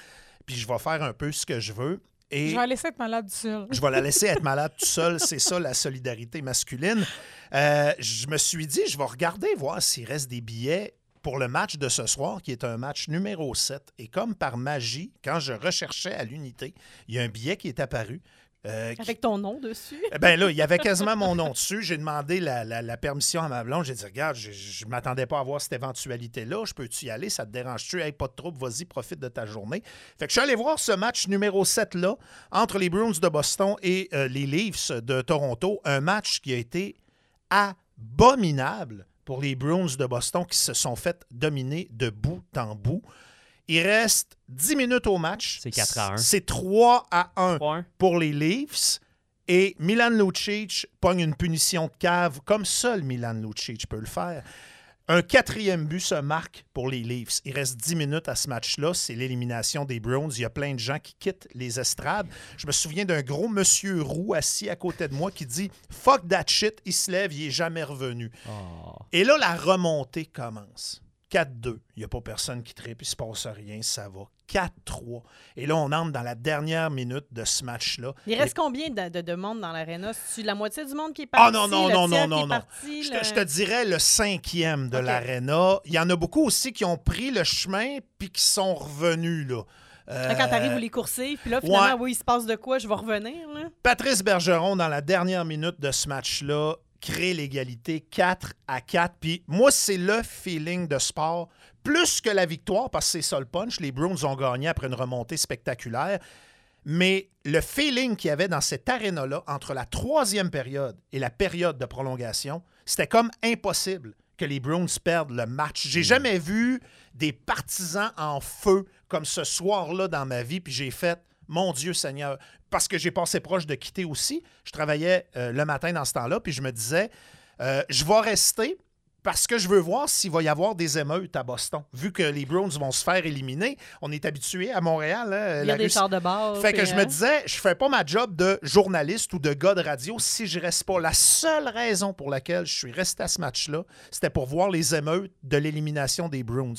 puis je vais faire un peu ce que je veux. Et Je vais la laisser être malade du seul. je vais la laisser être malade tout seul. C'est ça, la solidarité masculine. Euh, je me suis dit, je vais regarder, voir s'il reste des billets pour le match de ce soir, qui est un match numéro 7. Et comme par magie, quand je recherchais à l'unité, il y a un billet qui est apparu. euh, qui- Avec ton nom dessus. eh Ben là, il y avait quasiment mon nom dessus. J'ai demandé la, la- la permission à ma blonde. J'ai dit, regarde, je ne m'attendais pas à voir cette éventualité-là. Je peux-tu y aller? Ça te dérange-tu? Hey, pas de trouble, vas-y, profite de ta journée. Fait que je suis allé voir ce match numéro 7-là entre les Bruins de Boston et euh, les Leafs de Toronto. Un match qui a été abominable pour les Bruins de Boston qui se sont fait dominer de bout en bout. Il reste 10 minutes au match. C'est 4 à 1. C'est 3 à 1 Point. pour les Leafs. Et Milan Lucic pogne une punition de cave comme seul Milan Lucic peut le faire. Un quatrième but se marque pour les Leafs. Il reste 10 minutes à ce match-là. C'est l'élimination des Browns. Il y a plein de gens qui quittent les estrades. Je me souviens d'un gros monsieur roux assis à côté de moi qui dit Fuck that shit. Il se lève, il est jamais revenu. Oh. Et là, la remontée commence. 4-2. Il n'y a pas personne qui tripe, il ne se passe rien, ça va. 4-3. Et là, on entre dans la dernière minute de ce match-là. Il reste combien de, de- de monde dans l'aréna? C'est la moitié du monde qui est Ah parti? non, non, non, non, non, non. parti, Je le- te, je te dirais le cinquième de Ok. l'aréna. Il y en a beaucoup aussi qui ont pris le chemin puis qui sont revenus. Là. Euh, Quand t'arrives, vous les coursez, puis là, finalement, oui, il se passe de quoi? Je vais revenir, là. Patrice Bergeron, dans la dernière minute de ce match-là, crée l'égalité 4 à 4. Puis moi, c'est le feeling de sport, plus que la victoire, parce que c'est ça le punch. Les Bruins ont gagné après une remontée spectaculaire. Mais le feeling qu'il y avait dans cette aréna-là, entre la troisième période et la période de prolongation, c'était comme impossible que les Bruins perdent le match. J'ai jamais vu des partisans en feu comme ce soir-là dans ma vie, puis j'ai fait mon Dieu Seigneur, parce que j'ai passé proche de quitter aussi. Je travaillais euh, le matin dans ce temps-là, puis je me disais, euh, je vais rester parce que je veux voir s'il va y avoir des émeutes à Boston. Vu que les Browns vont se faire éliminer, on est habitué à Montréal. hein, Il y la a des Russie- chars de bord. fait que je me hein. disais, je fais pas ma job de journaliste ou de gars de radio si je reste pas. La seule raison pour laquelle je suis resté à ce match-là, c'était pour voir les émeutes de l'élimination des Bruins.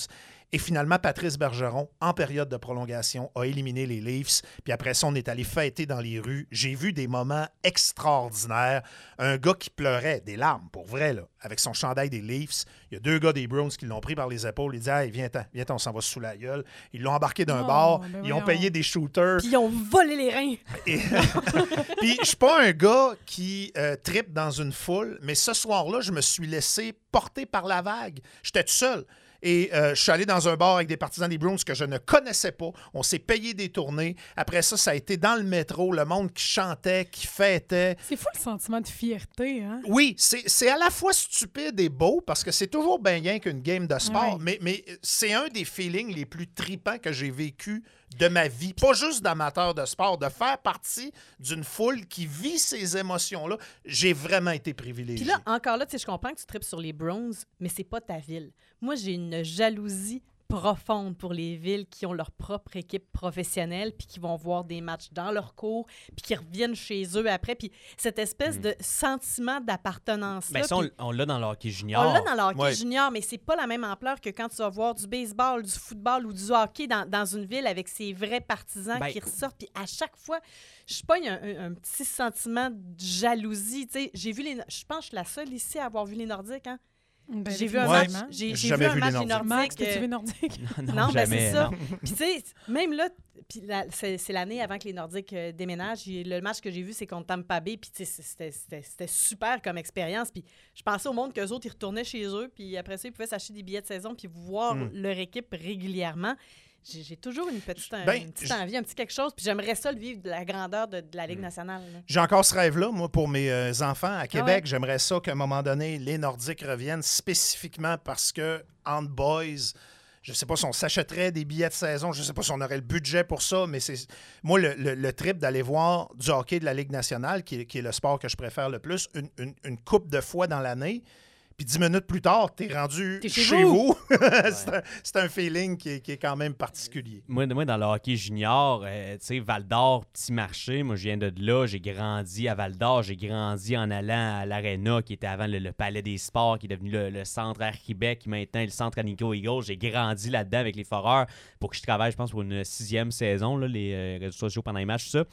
Et finalement, Patrice Bergeron, en période de prolongation, a éliminé les Leafs. Puis après ça, on est allé fêter dans les rues. J'ai vu des moments extraordinaires. Un gars qui pleurait, des larmes, pour vrai, là, avec son chandail des Leafs. Il y a deux gars des Browns qui l'ont pris par les épaules. Ils disaient, hey, viens-t'en, viens-t'en, on s'en va sous la gueule. Ils l'ont embarqué d'un Oh, bar. ben Ils ont payé des shooters. Puis ils ont volé les reins. Et- Puis je suis pas un gars qui euh, tripe dans une foule, mais ce soir-là, je me suis laissé porter par la vague. J'étais tout seul. Et euh, je suis allé dans un bar avec des partisans des Browns que je ne connaissais pas. On s'est payé des tournées. Après ça, ça a été dans le métro, le monde qui chantait, qui fêtait. C'est fou le sentiment de fierté, hein? Oui, c'est à la fois stupide et beau parce que c'est toujours bien rien qu'une game de sport, mais, mais c'est un des feelings les plus tripants que j'ai vécu de ma vie. Pas juste d'amateur de sport, de faire partie d'une foule qui vit ces émotions-là. J'ai vraiment été privilégié. Puis là, encore là, tu sais, je comprends que tu tripes sur les Browns, mais c'est pas ta ville. Moi, j'ai une jalousie profonde pour les villes qui ont leur propre équipe professionnelle puis qui vont voir des matchs dans leur cours puis qui reviennent chez eux après puis cette espèce de sentiment d'appartenance là Ben, ça, on, on l'a dans le hockey junior. on l'a dans le hockey Ouais. junior, mais c'est pas la même ampleur que quand tu vas voir du baseball, du football ou du hockey dans, dans une ville avec ses vrais partisans Ben- qui ressortent. Puis à chaque fois, je pogne un, un- un petit sentiment de jalousie. Tu sais, j'ai vu les. Je pense que je suis la seule ici à avoir vu les Nordiques. Hein? Ben, J'ai vu un Ouais. match. J'ai J'ai vu un vu match des Nordiques. T'as-tu euh, vu Nordique? non, non, ben jamais. c'est ça. non. Puis tu sais, même là, puis la- c'est c'est l'année avant que les Nordiques euh, déménagent. Le match que j'ai vu, c'est contre Tampa Bay. Puis tu sais, c'était- c'était c'était super comme expérience. Puis je pensais au monde qu'eux autres, ils retournaient chez eux. Puis après ça, ils pouvaient s'acheter des billets de saison puis voir Hmm. leur équipe régulièrement. J'ai toujours une petite, un- Ben, une petite envie, un petit quelque chose. Puis j'aimerais ça le vivre de la grandeur de, de la Hmm. Ligue nationale. là. J'ai encore ce rêve-là, moi, pour mes euh, enfants à Québec. ouais? J'aimerais ça qu'à un moment donné, les Nordiques reviennent spécifiquement parce que, en boys, je sais pas si on s'achèterait des billets de saison, je sais pas si on aurait le budget pour ça, mais c'est moi le, le- le trip d'aller voir du hockey de la Ligue nationale, qui est, qui est le sport que je préfère le plus, une, une- une coupe de fois dans l'année, puis dix minutes plus tard, tu es rendu T'es chez chez vous. vous. c'est un, c'est un feeling qui est, qui est quand même particulier. Moi, moi, dans le hockey junior, euh, tu sais, Val d'Or, petit marché, moi, je viens de là, j'ai grandi à Val d'Or, j'ai grandi en allant à l'Arena, qui était avant le, le Palais des Sports, qui est devenu le, le centre Air Québec, qui maintenant est le centre Anico Eagle. J'ai grandi là-dedans avec les Foreurs pour que je travaille, je pense, pour une sixième saison, là, les euh, réseaux sociaux pendant les matchs, tout ça.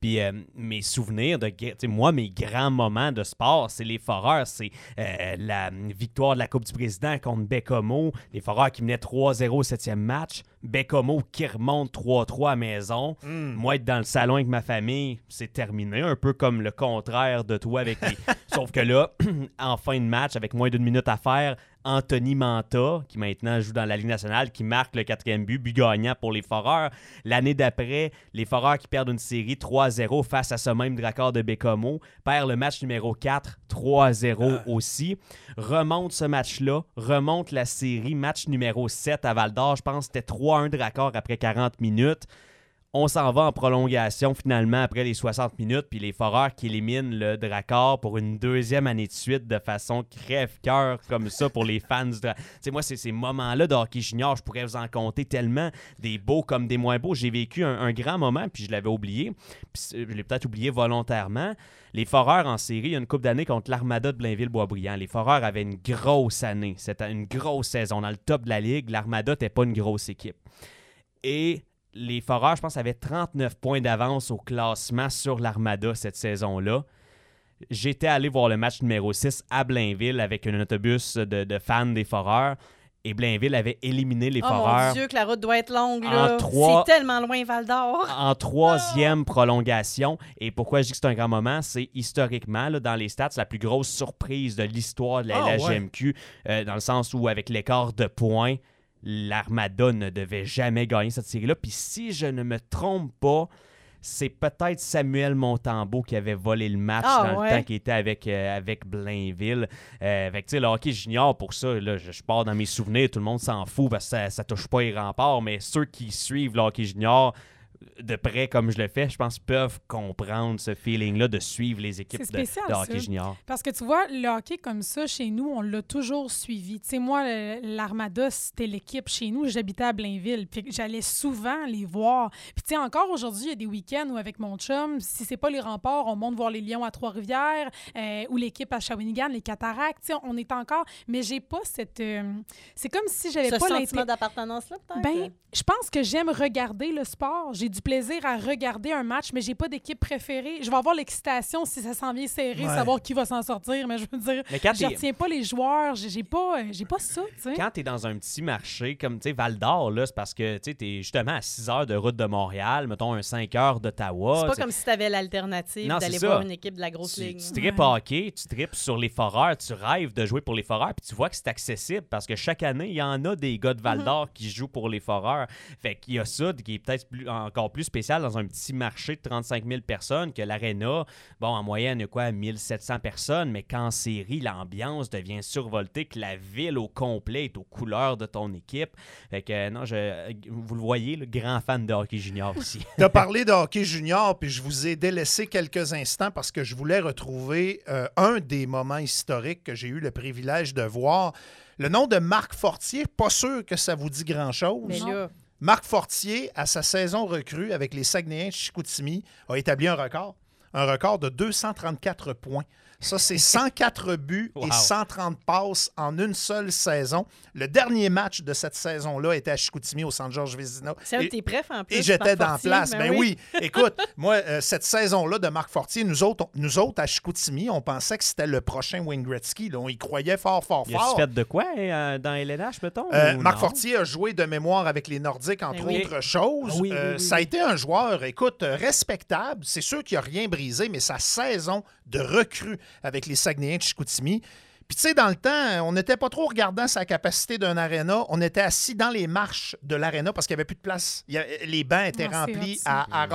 Puis euh, mes souvenirs de, tu sais, moi, mes grands moments de sport, c'est les Foreurs, c'est euh, la victoire de la Coupe du Président contre Bécomo, les Foreurs qui menaient 3-0 au septième match, Bécomo qui remonte 3-3 à maison. Moi, être dans le salon avec ma famille, c'est terminé. Un peu comme le contraire de toi avec les. Sauf que là, en fin de match, avec moins d'une minute à faire, Anthony Manta, qui maintenant joue dans la Ligue nationale, qui marque le quatrième but, but gagnant pour les Foreurs. L'année d'après, les Foreurs qui perdent une série 3-0 face à ce même Dracard de Bécomo, perd le match numéro 4, 3-0 aussi. Remonte ce match-là, remonte la série, match numéro 7 à Val d'Or. Je pense que c'était 3-1 Dracard après 40 minutes. On s'en va en prolongation finalement après les 60 minutes, puis les Foreurs qui éliminent le Dracard pour une deuxième année de suite de façon crève-cœur comme ça pour les fans du sais, moi, c'est ces moments-là de hockey junior, je pourrais vous en compter tellement, des beaux comme des moins beaux. J'ai vécu un, grand moment, puis je l'avais oublié, je l'ai peut-être oublié volontairement. Les Foreurs en série, il y a une coupe d'années contre l'Armada de Blainville-Boisbriand. Les Foreurs avaient une grosse année. C'était une grosse saison. Dans le top de la ligue, l'Armada n'était pas une grosse équipe. Et les Foreurs, je pense, avaient 39 points d'avance au classement sur l'Armada cette saison-là. J'étais allé voir le match numéro 6 à Blainville avec un autobus de, de fans des Foreurs. Et Blainville avait éliminé les Oh mon Foreurs Dieu, que la route doit être longue, là. trois- C'est tellement loin, Val d'Or. en troisième prolongation. Et pourquoi je dis que c'est un grand moment, c'est historiquement, là, dans les stats, la plus grosse surprise de l'histoire de la Ah, euh, dans le sens où, avec l'écart de points, l'Armada ne devait jamais gagner cette série-là. Puis si je ne me trompe pas, c'est peut-être Samuel Montembeau qui avait volé le match Ah, dans ouais. le temps qu'il était avec, euh, avec Blainville. Euh, avec, le hockey junior, pour ça, là, je, je pars dans mes souvenirs, tout le monde s'en fout parce que ça, ça touche pas les remparts, mais ceux qui suivent le hockey junior de près comme je le fais, je pense peuvent comprendre ce feeling-là de suivre les équipes de, hockey ça. junior. Parce que tu vois, le hockey comme ça, chez nous, on l'a toujours suivi. Tu sais, moi, l'Armada, c'était l'équipe chez nous. J'habitais à Blainville. Puis j'allais souvent les voir. Puis tu sais, encore aujourd'hui, il y a des week-ends où avec mon chum, si c'est pas les remparts, on monte voir les Lions à Trois-Rivières euh, ou l'équipe à Shawinigan, les Cataractes. Tu sais, on est encore... Mais j'ai pas cette... euh, C'est comme si j'avais Ce pas sentiment l'intérêt... d'appartenance-là, peut-être? Ben, je pense que j'aime regarder le sport. J'ai du plaisir à regarder un match, mais j'ai pas d'équipe préférée. Je vais avoir l'excitation si ça s'en vient serré, Ouais. savoir qui va s'en sortir, mais je veux dire, je retiens pas les joueurs. J'ai pas, euh, j'ai pas ça. Quand tu es dans un petit marché comme tu sais Val d'Or, là, c'est parce que tu es justement à 6 heures de route de Montréal, mettons un 5 heures d'Ottawa. C'est pas comme si tu avais l'alternative d'aller voir une équipe de la grosse tu, ligue. tu tripes hockey, tu tripes sur les foreurs, tu rêves de jouer pour les foreurs, puis tu vois que c'est accessible parce que chaque année, il y en a des gars de Val d'Or qui jouent pour les foreurs. Fait qu'il y a ça qui est peut-être plus- encore plus spécial dans un petit marché de 35 000 personnes que l'Arena. Bon, en moyenne, il y a quoi, 1700 personnes, mais qu'en série, l'ambiance devient survoltée, que la ville au complet est aux couleurs de ton équipe. Fait que, euh, non, je, vous le voyez, le grand fan de hockey junior ici. Tu as parlé de hockey junior, puis je vous ai délaissé quelques instants parce que je voulais retrouver euh, un des moments historiques que j'ai eu le privilège de voir. Le nom de Marc Fortier, pas sûr que ça vous dit grand-chose. Marc Fortier, à sa saison recrue avec les Saguenayens de Chicoutimi, a établi un record. Un record de 234 points. Ça, c'est 104 buts Wow. et 130 passes en une seule saison. Le dernier match de cette saison-là était à Chicoutimi au Centre-Georges Vézina. c'est un de Et- tes prefs en plus. et j'étais dans Fortier. place. Ben, oui. Écoute, moi, euh, cette saison-là de Marc Fortier, nous autres, on- nous autres à Chicoutimi, on pensait que c'était le prochain Wayne Gretzky. là. On y croyait fort, fort, Il a fort. fait de quoi euh, dans LNH, mettons? Euh, Marc non? Fortier a joué de mémoire avec les Nordiques, entre Ben oui. autres choses. Ah oui, Euh, ça a été un joueur, écoute, respectable. C'est sûr qu'il n'a rien brisé, mais sa saison de recrue avec les Saguenayens de Chicoutimi. Puis, tu sais, dans le temps, on n'était pas trop regardant sa capacité d'un aréna. On était assis dans les marches de l'aréna parce qu'il n'y avait plus de place. Il y avait- les bancs étaient remplis à, à.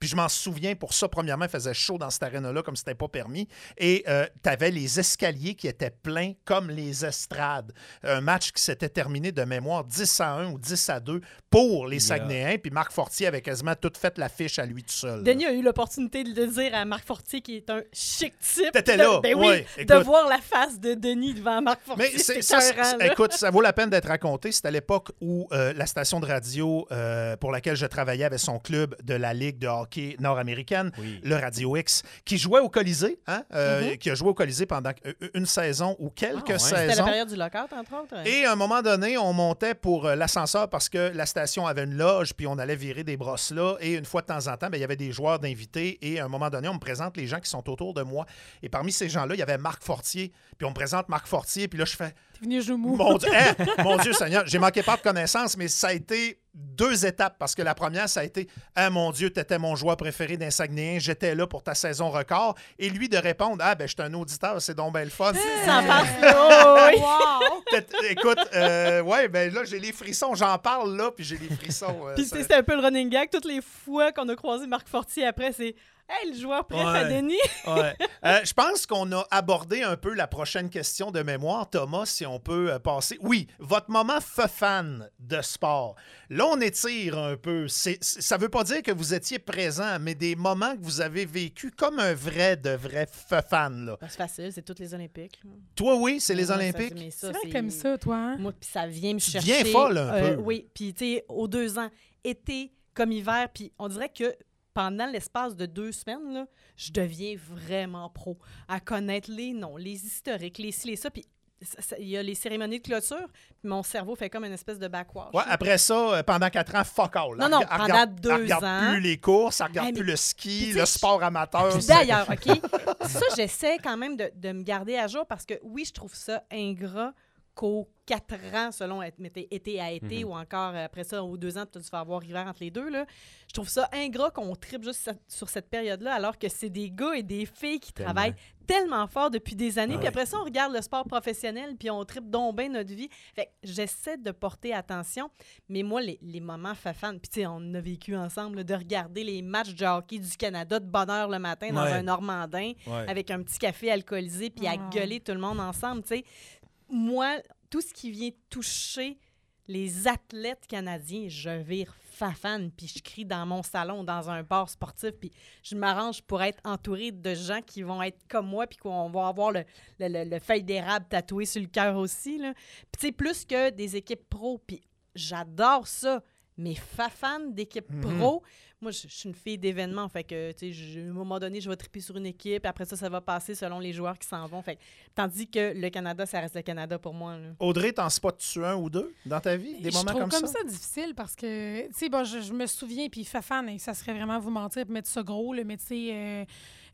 Puis, je m'en souviens, pour ça, premièrement, il faisait chaud dans cette aréna-là, comme c'était pas permis. Et tu avais les escaliers qui étaient pleins comme les estrades. Un match qui s'était terminé de mémoire 10 à 1 ou 10 à 2 pour les Saguenayens. Puis, Marc Fortier avait quasiment tout fait l'affiche à lui tout seul. Denis a eu l'opportunité de le dire à Marc Fortier, qui est un chic type. T'étais de- là, Ben oui, ouais, de voir la face face de Denis devant Marc Fortier. Mais c'est, c'était ça, c'est- écœurant, là. écoute, ça vaut la peine d'être raconté. C'est à l'époque où euh, la station de radio euh, pour laquelle je travaillais avait son club de la Ligue de hockey nord-américaine, Oui. le Radio X, qui jouait au Colisée, hein, euh, qui a joué au Colisée pendant une saison ou quelques Mm-hmm. Ah ouais. C'était la saisons. période du lockout, entre autres. Et à un moment donné, on montait pour l'ascenseur parce que la station avait une loge, puis on allait virer des brosses là. Et une fois de temps en temps, ben, il y avait des joueurs d'invités. Et à un moment donné, on me présente les gens qui sont autour de moi. Et parmi ces gens-là, il y avait Marc Fortier. Puis on me présente Marc Fortier. Puis là, je fais T'es venu genou mou. Mon Dieu, hein? Mon Dieu Seigneur, j'ai manqué pas de connaissances, mais ça a été deux étapes. Parce que la première, ça a été Ah, mon Dieu, t'étais mon joueur préféré d'un Saguenayen, j'étais là pour ta saison record. Et lui de répondre Ah, ben, je suis un auditeur, c'est donc bien le fun. Oui. Wow! Écoute, euh, ouais, ben là, j'ai les frissons. J'en parle là, puis j'ai les frissons. euh, Puis ça- c'est- c'était un peu le running gag. Toutes les fois qu'on a croisé Marc Fortier après, c'est Hey, le joueur préf à. Denis. Ouais. Euh, je pense qu'on a abordé un peu la prochaine question de mémoire. Thomas, si on peut euh, passer. Oui, votre moment fan de sport. Là, on étire un peu. C'est- c'est- ça ne veut pas dire que vous étiez présent, mais des moments que vous avez vécu comme un vrai, de vrai fan. Là. Ben, c'est facile, c'est toutes les Olympiques. là. Toi, oui, c'est les ça, Olympiques? mais ça, C'est vrai c'est- que t'aimes ça, toi, hein? Moi, puis ça vient me chercher. deviens folle un euh, peu. Oui, puis tu sais, aux deux ans, été comme hiver, puis on dirait que pendant l'espace de deux semaines, là, je deviens vraiment pro à connaître les noms, les historiques, les ci, les ça, puis il y a les cérémonies de clôture, puis mon cerveau fait comme une espèce de backwash. Ouais, après ça, euh, pendant quatre ans, fuck all. Non, non, elle pendant regarde- deux elle regarde ans. plus les courses, elle regarde Hey, mais- plus le ski, le sport amateur. D'ailleurs, OK? Ça, j'essaie quand même de, de me garder à jour parce que oui, je trouve ça ingrat qu'aux quatre ans, selon été à été ou encore après ça, aux deux ans, tu vas avoir hiver entre les deux. Là. Je trouve ça ingrat qu'on tripe juste sur cette période-là alors que c'est des gars et des filles qui Tellement. travaillent tellement fort depuis des années. Puis Ouais. après ça, on regarde le sport professionnel puis on tripe donc bien notre vie. Fait que j'essaie de porter attention. Mais moi, les, les moments fafan, puis tu sais, on a vécu ensemble là, de regarder les matchs de hockey du Canada de bonne heure le matin dans Ouais. un Normandin Ouais. avec un petit café alcoolisé puis à Ah. gueuler tout le monde ensemble, tu sais. Moi, tout ce qui vient toucher les athlètes canadiens, je vire fafane, puis je crie dans mon salon, dans un bar sportif, puis je m'arrange pour être entouré de gens qui vont être comme moi, puis qu'on va avoir le, le, le- le feuille d'érable tatoué sur le cœur aussi, là. Puis tu sais, plus que des équipes pro, puis j'adore ça, mais fafane d'équipes Mhm. pro, moi, je je suis une fille d'événements, fait que, tu sais, je- à un moment donné, je vais triper sur une équipe, après ça, ça va passer selon les joueurs qui s'en vont, fait tandis que le Canada, ça reste le Canada pour moi, là. Audrey, t'en spots-tu un ou deux dans ta vie? Des je moments trouve comme, ça? difficile parce que, tu sais, bon, je, je me souviens, puis Fafan, et ça serait vraiment vous mentir mettre ça gros, là, mais tu sais, euh,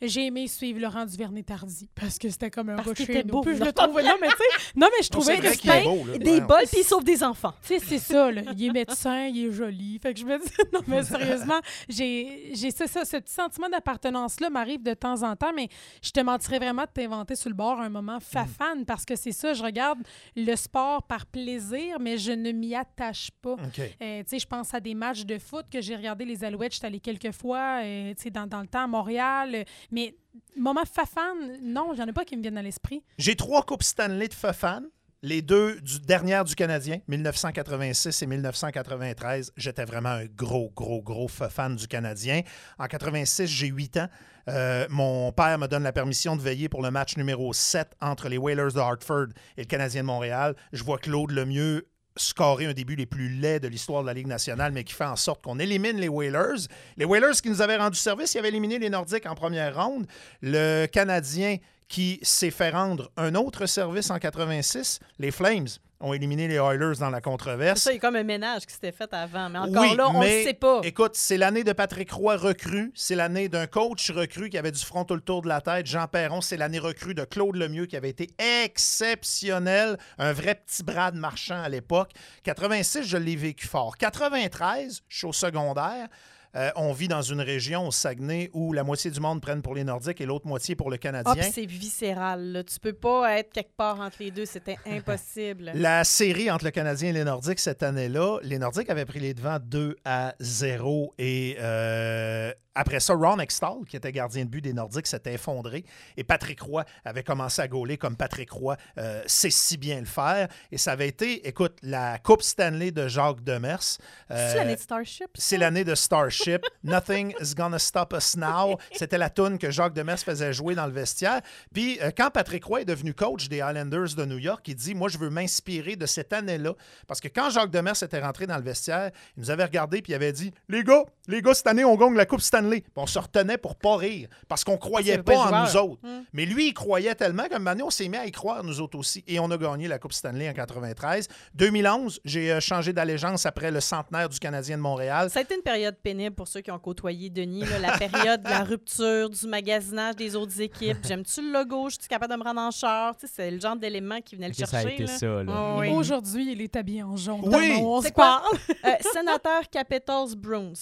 j'ai aimé suivre Laurent Duvernay-Tardy parce que c'était comme un Parce gars qu'il chez était nous. beau, Puis je le là. trouvais, non, mais tu sais, non, mais je trouvais que c'était... beau. Là. Des Ouais. bols, puis il sauve des enfants. Tu sais, c'est ça, là. Il est médecin, il est joli. Fait que je me dis, non, mais sérieusement, j'ai, j'ai c'est ça, ce petit sentiment d'appartenance-là m'arrive de temps en temps, mais je te mentirais vraiment de t'inventer sur le bord un moment fafane parce que c'est ça, je regarde le sport par plaisir, mais je ne m'y attache pas. Euh, tu sais, je pense à des matchs de foot que j'ai regardé les Alouettes, je suis allée quelques fois, euh, tu sais, dans, dans le temps à Montréal. Mais moment fafane, non, j'en ai pas qui me viennent à l'esprit. J'ai trois Coupes Stanley de Fofan. Les deux du, dernières du Canadien, 1986 et 1993. J'étais vraiment un gros, gros, gros fan du Canadien. En 86, j'ai 8 ans. Euh, mon père me donne la permission de veiller pour le match numéro 7 entre les Whalers de Hartford et le Canadien de Montréal. Je vois Claude Lemieux scorer un début les plus laids de l'histoire de la Ligue nationale, mais qui fait en sorte qu'on élimine les Whalers. Les Whalers qui nous avaient rendu service, ils avaient éliminé les Nordiques en première ronde. Le Canadien qui s'est fait rendre un autre service en 86, les Flames ont éliminé les Oilers dans la controverse. Ça, il y a comme un ménage qui s'était fait avant. Mais encore Oui, là, on ne sait pas. Écoute, c'est l'année de Patrick Roy recru. C'est l'année d'un coach recru qui avait du front tout le tour de la tête, Jean Perron. C'est l'année recrue de Claude Lemieux qui avait été exceptionnel. Un vrai petit bras de marchand à l'époque. 86, je l'ai vécu fort. 93, je suis au secondaire. Euh, on vit dans une région au Saguenay où la moitié du monde prenne pour les Nordiques et l'autre moitié pour le Ah, Canadien. puis c'est viscéral. Là. Tu peux pas être quelque part entre les deux. C'était impossible. La série entre le Canadien et les Nordiques cette année-là, les Nordiques avaient pris les devants 2 à 0 et euh, après ça, Ron Extall, qui était gardien de but des Nordiques, s'était effondré et Patrick Roy avait commencé à gauler comme Patrick Roy euh, sait si bien le faire et ça avait été, écoute, la Coupe Stanley de Jacques Demers. C'est l'année de Starship? c'est l'année de Starship. Nothing is gonna stop us now. C'était la tune que Jacques Demers faisait jouer dans le vestiaire. Puis euh, quand Patrick Roy est devenu coach des Islanders de New York, il dit Moi, je veux m'inspirer de cette année-là. Parce que quand Jacques Demers était rentré dans le vestiaire, il nous avait regardé puis il avait dit Les gars, les gars, cette année, on gagne la Coupe Stanley. Puis on se retenait pour pas rire. Parce qu'on croyait pas en nous autres. joueurs. Mais lui, il croyait tellement qu'à un moment donné, on s'est mis à y croire, nous autres aussi. Et on a gagné la Coupe Stanley en 93. 2011, j'ai euh, changé d'allégeance après le centenaire du Canadien de Montréal. Ça a été une période pénible pour ceux qui ont côtoyé Denis, là, la période de la rupture, du magasinage des autres équipes. J'aime-tu le logo? Je suis capable de me rendre en char? Tu sais, C'est le genre d'élément qui venait le Ok, ça a chercher. été là. ça, là. Ah oui. Aujourd'hui, il est habillé en jaune. Oui. C'est quoi? Euh, sénateur Capitals Bruins.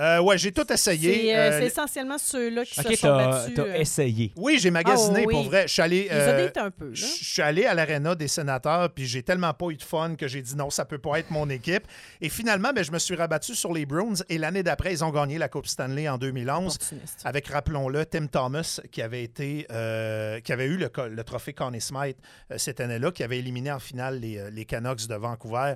Euh, ouais, j'ai tout essayé. C'est euh, Euh, c'est essentiellement ceux-là qui se sont t'as battus. t'as euh, essayé. oui, j'ai magasiné Ah, oui. pour vrai. Je suis allé. Euh, un peu. Je suis allé à l'aréna des sénateurs, puis j'ai tellement pas eu de fun que j'ai dit non, ça peut pas être mon équipe. Et finalement, ben, je me suis rabattu sur les Bruins. Et l'année d'après, ils ont gagné la Coupe Stanley en 2011. Opportuniste. Avec, rappelons-le, Tim Thomas, qui avait été, euh, qui avait eu le, le trophée Conn Smythe euh, cette année-là, qui avait éliminé en finale les, les Canucks de Vancouver.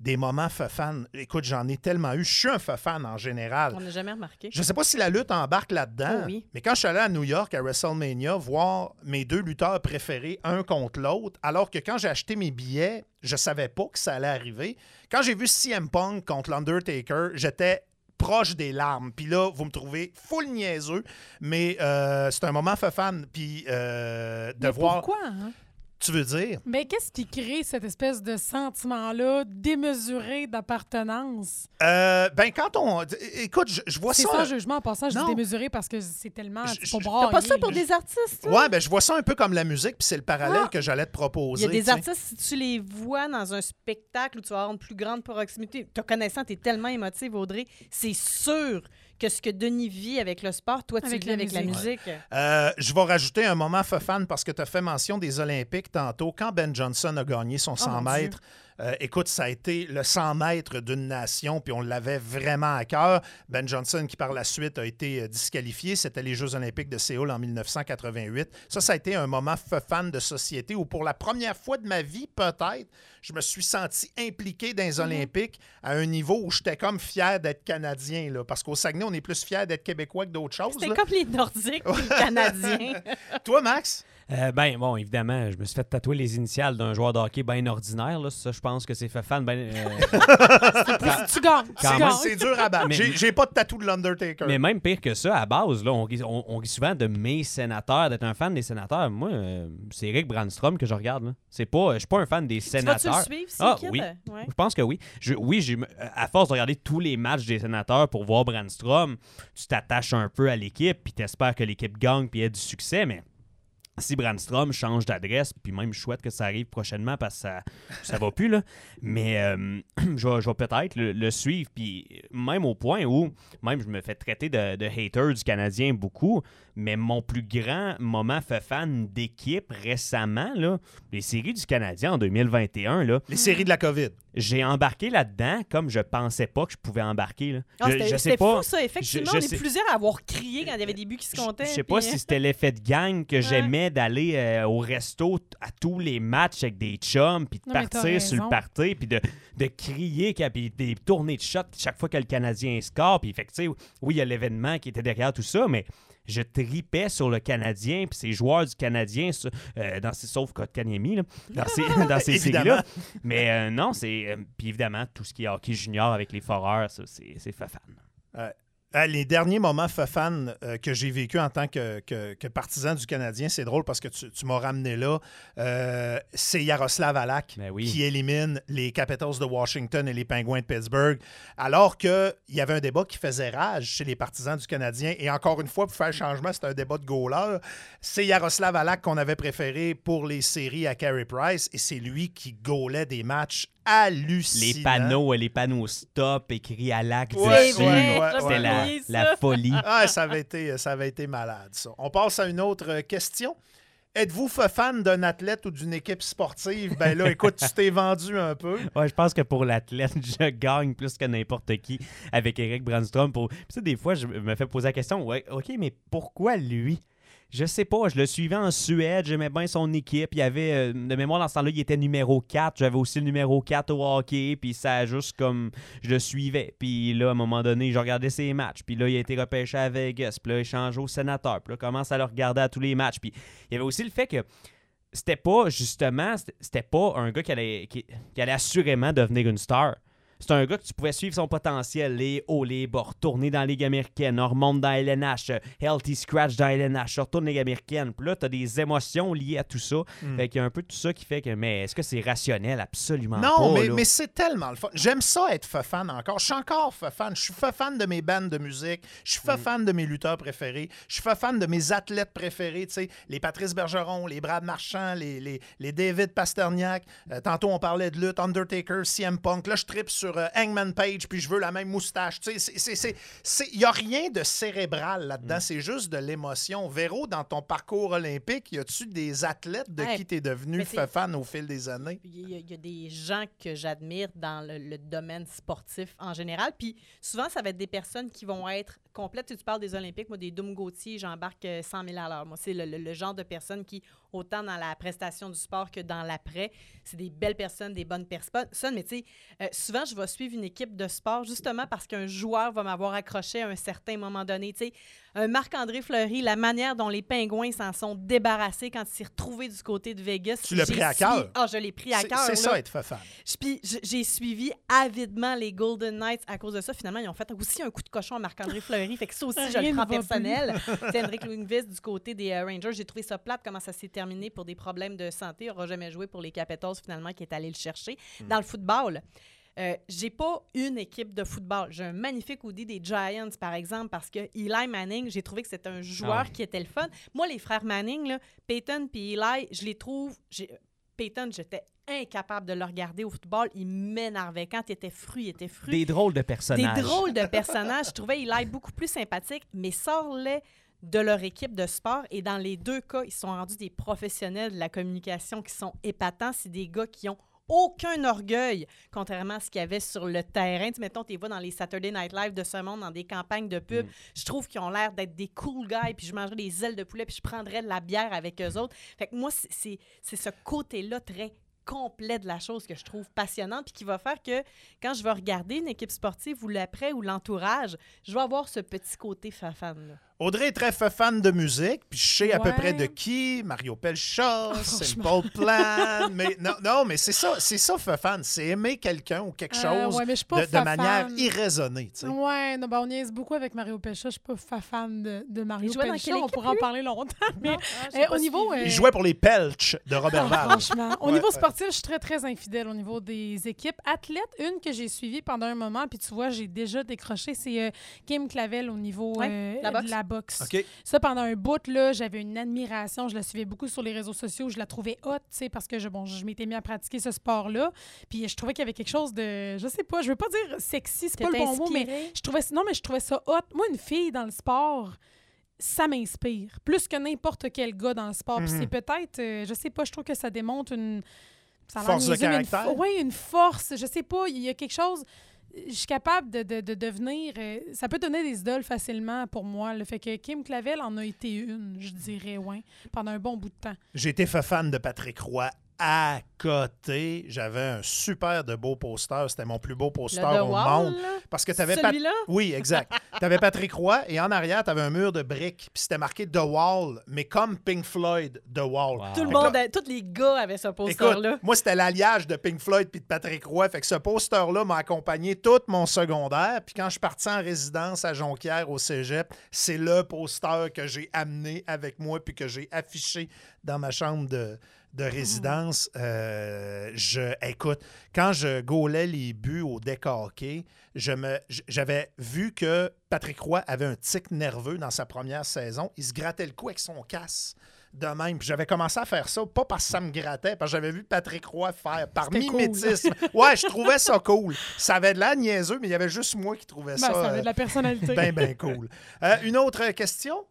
Des moments fan. Écoute, j'en ai tellement eu. Je suis un fan en général. On n'a jamais remarqué. Je ne sais pas si la lutte embarque là-dedans, Oh oui. mais quand je suis allé à New York à WrestleMania voir mes deux lutteurs préférés un contre l'autre, alors que quand j'ai acheté mes billets, je savais pas que ça allait arriver. Quand j'ai vu CM Punk contre l'Undertaker, j'étais proche des larmes. Puis là, vous me trouvez full niaiseux, mais euh, c'est un moment fan. Puis euh, de Mais voir... pourquoi? hein? Tu veux dire? Mais qu'est-ce qui crée cette espèce de sentiment-là démesuré d'appartenance? Euh, ben quand on... Écoute, je, je vois C'est ça... sans jugement en passant, je Non. dis démesuré parce que c'est tellement Je- pas pas ça pour des artistes? toi? Ouais, ben je vois ça un peu comme la musique, puis c'est le parallèle Ah. que j'allais te proposer. Il y a des artistes, si tu les vois dans un spectacle où tu vas avoir une plus grande proximité, te connaissant, tu es tellement émotive, Audrey, c'est sûr que ce que Denis vit avec le sport, toi, tu Avec le vis la avec la musique. Euh, je vais rajouter un moment fan parce que tu as fait mention des Olympiques tantôt. Quand Ben Johnson a gagné son 100 Oh, mon mètres, euh, écoute, ça a été le 100 mètres d'une nation, puis on l'avait vraiment à cœur. Ben Johnson, qui par la suite a été euh, disqualifié, c'était les Jeux Olympiques de Séoul en 1988. Ça, ça a été un moment fan de société où, pour la première fois de ma vie, peut-être, je me suis senti impliqué dans les Mm-hmm. Olympiques à un niveau où j'étais comme fier d'être Canadien. Là, parce qu'au Saguenay, on est plus fier d'être Québécois que d'autres choses. C'était comme les Nordiques, les Canadiens. Toi, Max? Euh, ben, bon, évidemment, je me suis fait tatouer les initiales d'un joueur de hockey bien ordinaire. Là. Ça, je pense que c'est fait fan. Ben, euh, Tu gagnes, tu C'est- même. gagnes. C'est dur à battre. J'ai- pas de tatou de l'Undertaker. mais même pire que ça, à base, là, on, rit- on- on rit souvent de mes sénateurs, d'être un fan des sénateurs. Moi, euh, c'est Eric Brandstrom que je regarde. là. C'est pas, je suis pas un fan des tu vas-tu sénateurs. le suivre, Ah, oui. Ouais. Je pense que oui. Je- oui, j'ai- à force de regarder tous les matchs des sénateurs pour voir Brandstrom, tu t'attaches un peu à l'équipe, puis t'espères que l'équipe gagne puis ait du succès, mais si Brandstrom change d'adresse, puis même je souhaite que ça arrive prochainement parce que ça, ça va plus, là. Mais euh, je vais, je vais peut-être le, le suivre, puis même au point où, même je me fais traiter de, de hater du Canadien beaucoup, mais mon plus grand moment fait fan d'équipe récemment, là, les séries du Canadien en 2021, là, Les séries de la COVID. j'ai embarqué là-dedans comme je pensais pas que je pouvais embarquer. Là. Ah, je, je sais pas. fou, ça, effectivement. je on est sais- plusieurs à avoir crié quand il y avait des buts qui se Je comptaient. je sais pas euh, si c'était l'effet de gang que j'aimais d'aller euh, au resto à tous les matchs avec des chums, puis de Non, partir sur le party, puis de, de crier, qu'il y a- puis des tournées de shots chaque fois que le Canadien score. Puis, fait que, oui, il y a l'événement qui était derrière tout ça, mais je tripais sur le Canadien, puis ces joueurs du Canadien, euh, dans ces, sauf Kotkaniemi, là, dans ces, dans ces Évidemment. séries-là. Mais euh, non, c'est. euh, puis évidemment, tout ce qui est hockey junior avec les foreurs, ça, c'est c'est fan. Euh, les derniers moments fan euh, que j'ai vécu en tant que, que- que partisan du Canadien, c'est drôle parce que tu, tu m'as ramené là. Euh, c'est Yaroslav Alak Ben oui. qui élimine les Capitals de Washington et les Penguins de Pittsburgh, alors qu'il y avait un débat qui faisait rage chez les partisans du Canadien. Et encore une fois, pour faire changement, c'est un débat de goaler. C'est Yaroslav Alak qu'on avait préféré pour les séries à Carey Price et c'est lui qui gaulait des matchs Les panneaux, euh, les panneaux stop écrits à l'acte Ouais, dessus. ouais, ouais, C'était ouais, la, folie. Ah, ça avait été, ça avait été malade, ça. On passe à une autre euh, question. Êtes-vous fan d'un athlète ou d'une équipe sportive? Ben là, écoute, tu t'es vendu un peu. Ouais, je pense que pour l'athlète, je gagne plus que n'importe qui avec Eric Brandstrom. Pour... Puis ça, des fois, je me fais poser la question, ouais, OK, mais pourquoi lui? Je sais pas, je le suivais en Suède, j'aimais bien son équipe. Il y avait, euh, de mémoire, dans ce temps-là, il était numéro 4. J'avais aussi le numéro 4 au hockey, puis ça juste comme. Je le suivais. Puis là, à un moment donné, je regardais ses matchs. Puis là, il a été repêché à Vegas. Puis là, il change au sénateur. Puis là, commence à le regarder à tous les matchs. Puis il y avait aussi le fait que c'était pas, justement, c'était- pas un gars qui allait, qui allait assurément devenir une star. C'est un gars que tu pouvais suivre son potentiel, les hauts, les bas, retourner dans la Ligue américaine, on remonte dans LNH, healthy scratch dans LNH, retourne dans la Ligue américaine. Puis là, tu as des émotions liées à tout ça. Hmm. Fait qu'il y a un peu tout ça qui fait que, mais est-ce que c'est rationnel? Absolument pas. Non, mais, c'est tellement le fun. J'aime ça être fan encore. Je suis encore fan. Je suis fan de mes bandes de musique. Je suis fan de mes lutteurs préférés. Je suis fan de mes athlètes préférés. Tu sais, les Patrice Bergeron, les Brad Marchand, les, les, les David Pasterniak. Euh, tantôt, on parlait de lutte, Undertaker, CM Punk. Là, je tripe sur euh, Hangman Page, puis je veux la même moustache. Tu sais, c'est- c'est- c'est- c'est- il n'y a rien de cérébral là-dedans. C'est juste de l'émotion. Véro, dans ton parcours olympique, y a-tu des athlètes de Ouais, qui tu es devenu fan au fil des années? Il y, a, il y a des gens que j'admire dans le, le domaine sportif en général. Puis souvent, ça va être des personnes qui vont être complètes. Tu, parles des Olympiques, moi, des Doom Gauthier, j'embarque euh, 100 000 à l'heure. Moi, c'est le, le- le genre de personnes qui, autant dans la prestation du sport que dans l'après, c'est des belles personnes, des bonnes personnes. Mais tu sais, euh, souvent, je vais suivre une équipe de sport justement parce qu'un joueur va m'avoir accroché à un certain moment donné. Tu un Marc-André Fleury, la manière dont les Pingouins s'en sont débarrassés quand il s'est retrouvé du côté de Vegas. Tu l'as pris à cœur. Ah, je l'ai pris à cœur. C'est ça, être fan. Puis j'ai suivi avidement les Golden Knights à cause de ça. Finalement, ils ont fait aussi un coup de cochon à Marc-André Fleury. Fait que ça aussi, je le prends personnel. C'est Henrik Lundqvist du côté des euh, Rangers. J'ai trouvé ça plate comment ça s'est terminé pour des problèmes de santé. Il n'aura jamais joué pour les Capitals finalement qui est allé le chercher. Dans le football, euh, j'ai pas une équipe de football. J'ai un magnifique hoodie des Giants, par exemple, parce que Eli Manning, j'ai trouvé que c'était un joueur Ah. qui était le fun. Moi, les frères Manning, là, Peyton puis Eli, je les trouve... Peyton, j'étais incapable de le regarder au football. Il m'énervait. Quand il était fru, il était fru. Des drôles de personnages. Des drôles de personnages. Je trouvais Eli beaucoup plus sympathique, mais sors-les de leur équipe de sport. Et dans les deux cas, ils sont rendus des professionnels de la communication qui sont épatants. C'est des gars qui ont aucun orgueil, contrairement à ce qu'il y avait sur le terrain. Tu mettons, tu vois dans les Saturday Night Live de ce monde, dans des campagnes de pub. Je trouve qu'ils ont l'air d'être des cool guys, puis je mangerais des ailes de poulet, puis je prendrais de la bière avec eux autres. Fait que moi, c'est- c'est c'est ce côté-là très complet de la chose que je trouve passionnante puis qui va faire que quand je vais regarder une équipe sportive ou l'après ou l'entourage, je vais avoir ce petit côté fan là. Audrey est très fan de musique, puis je sais à peu près de qui. Mario Pelcha, franchement. Simple Plan. mais non, non, mais c'est ça, c'est ça, fan. C'est aimer quelqu'un ou quelque Euh, chose ouais, de, de manière irraisonnée. tu sais. Ouais, non, ben, on niaise beaucoup avec Mario Pelcha. Je suis pas fa- fan de, de Mario Il jouait dans Pelcha. quelle On pourrait en parler longtemps. Mais euh, pas au niveau. euh, Il jouait pour les Pelch de Robert Ah, Val. franchement. Au Ouais, niveau sportif, je suis très, très infidèle au niveau des équipes. Athlète, une que j'ai suivie pendant un moment, puis tu vois, j'ai déjà décroché, c'est euh, Kim Clavel au niveau Ouais, euh, la boxe. de la boxe. Ça, pendant un bout, là, j'avais une admiration. Je la suivais beaucoup sur les réseaux sociaux. Je la trouvais hot, tu sais, parce que je, bon, je m'étais mis à pratiquer ce sport-là. Puis je trouvais qu'il y avait quelque chose de, je sais pas, je veux pas dire sexy, c'est pas le bon mot, mais je trouvais, non, mais je trouvais ça hot. Moi, une fille dans le sport, ça m'inspire. Plus que n'importe quel gars dans le sport. Puis Mhm. c'est peut-être, euh, je sais pas, je trouve que ça démontre une. ça Force de une caractère? Oui, une force. Je sais pas, il y a quelque chose. Je suis capable de, de, de devenir. euh, ça peut donner des idoles facilement pour moi. Le fait que Kim Clavel en a été une, je dirais, ouais, pendant un bon bout de temps. J'ai été fan de Patrick Roy à côté. J'avais un super de beau poster. C'était mon plus beau poster au Wall, monde. Parce que tu avais Celui-là? Oui, exact. tu avais Patrick Roy et en arrière, tu avais un mur de briques. Puis c'était marqué The Wall, mais comme Pink Floyd, The Wall. Wow. Tout le là- monde, tous les gars avaient ce Écoute, poster-là. moi, c'était l'alliage de Pink Floyd puis de Patrick Roy. Fait que ce poster-là m'a accompagné tout mon secondaire. Puis quand je suis parti en résidence à Jonquière, au cégep, c'est le poster que j'ai amené avec moi puis que j'ai affiché dans ma chambre de, de résidence. Euh, je, écoute, quand je gaulais les buts au deck hockey, je me, j- j'avais vu que Patrick Roy avait un tic nerveux dans sa première saison. Il se grattait le cou avec son casse de même. Puis j'avais commencé à faire ça, pas parce que ça me grattait, parce que j'avais vu Patrick Roy faire par cool. mimétisme. Ouais, je trouvais ça cool. Ça avait de la niaiseux, mais il y avait juste moi qui trouvais Ben, ça. ça avait euh, de la personnalité. ben, ben cool. Euh, une autre question?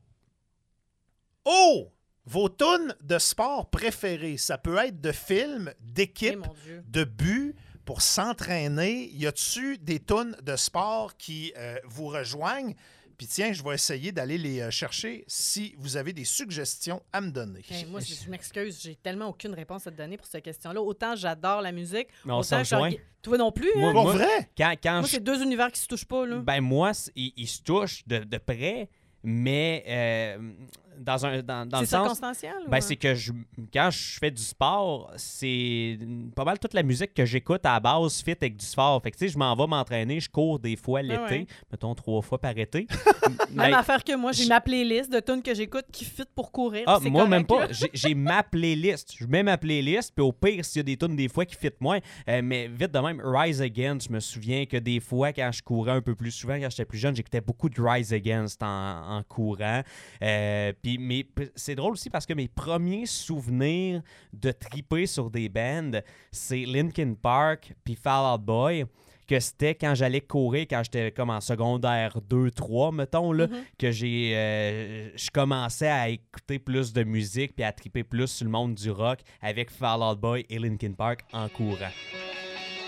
Oh! Vos tunes de sport préférées, ça peut être de films, Eh, d'équipes, Dieu. de buts pour s'entraîner. Y a-tu des tunes de sport qui euh, vous rejoignent? Puis tiens, je vais essayer d'aller les euh, chercher si vous avez des suggestions à me donner. Hey, moi, je, je m'excuse, j'ai tellement aucune réponse à te donner pour cette question-là. Autant j'adore la musique, Mais on autant je Toi non plus, Moi, hein? Moi, vrai? Quand, quand Moi, je c'est deux univers qui se touchent pas, là. Ben moi, ils, ils se touchent de, de près, mais euh, dans un dans, dans le c'est sens. circonstanciel? Ben, hein? c'est que je, quand je fais du sport, c'est pas mal toute la musique que j'écoute à la base fit avec du sport. Fait que tu sais, je m'en vais m'entraîner, je cours des fois l'été, ouais. mettons trois fois par été. Même affaire que moi, j'ai ma playlist de tunes que j'écoute qui fit pour courir. Ah, moi, même pas. J'ai- J'ai ma playlist. Je mets ma playlist, puis au pire, s'il y a des tunes des fois qui fit moins. euh, mais vite de même, Rise Against, je me souviens que des fois, quand je courais un peu plus souvent, quand j'étais plus jeune, j'écoutais beaucoup de Rise Against en, en courant. Euh, puis mes- c'est drôle aussi parce que mes premiers souvenirs de triper sur des bands, c'est Linkin Park puis Fall Out Boy que c'était quand j'allais courir, quand j'étais comme en secondaire 2, 3, mettons, là, Mhm. que j'ai euh, je commençais à écouter plus de musique puis à triper plus sur le monde du rock avec Fall Out Boy et Linkin Park en courant.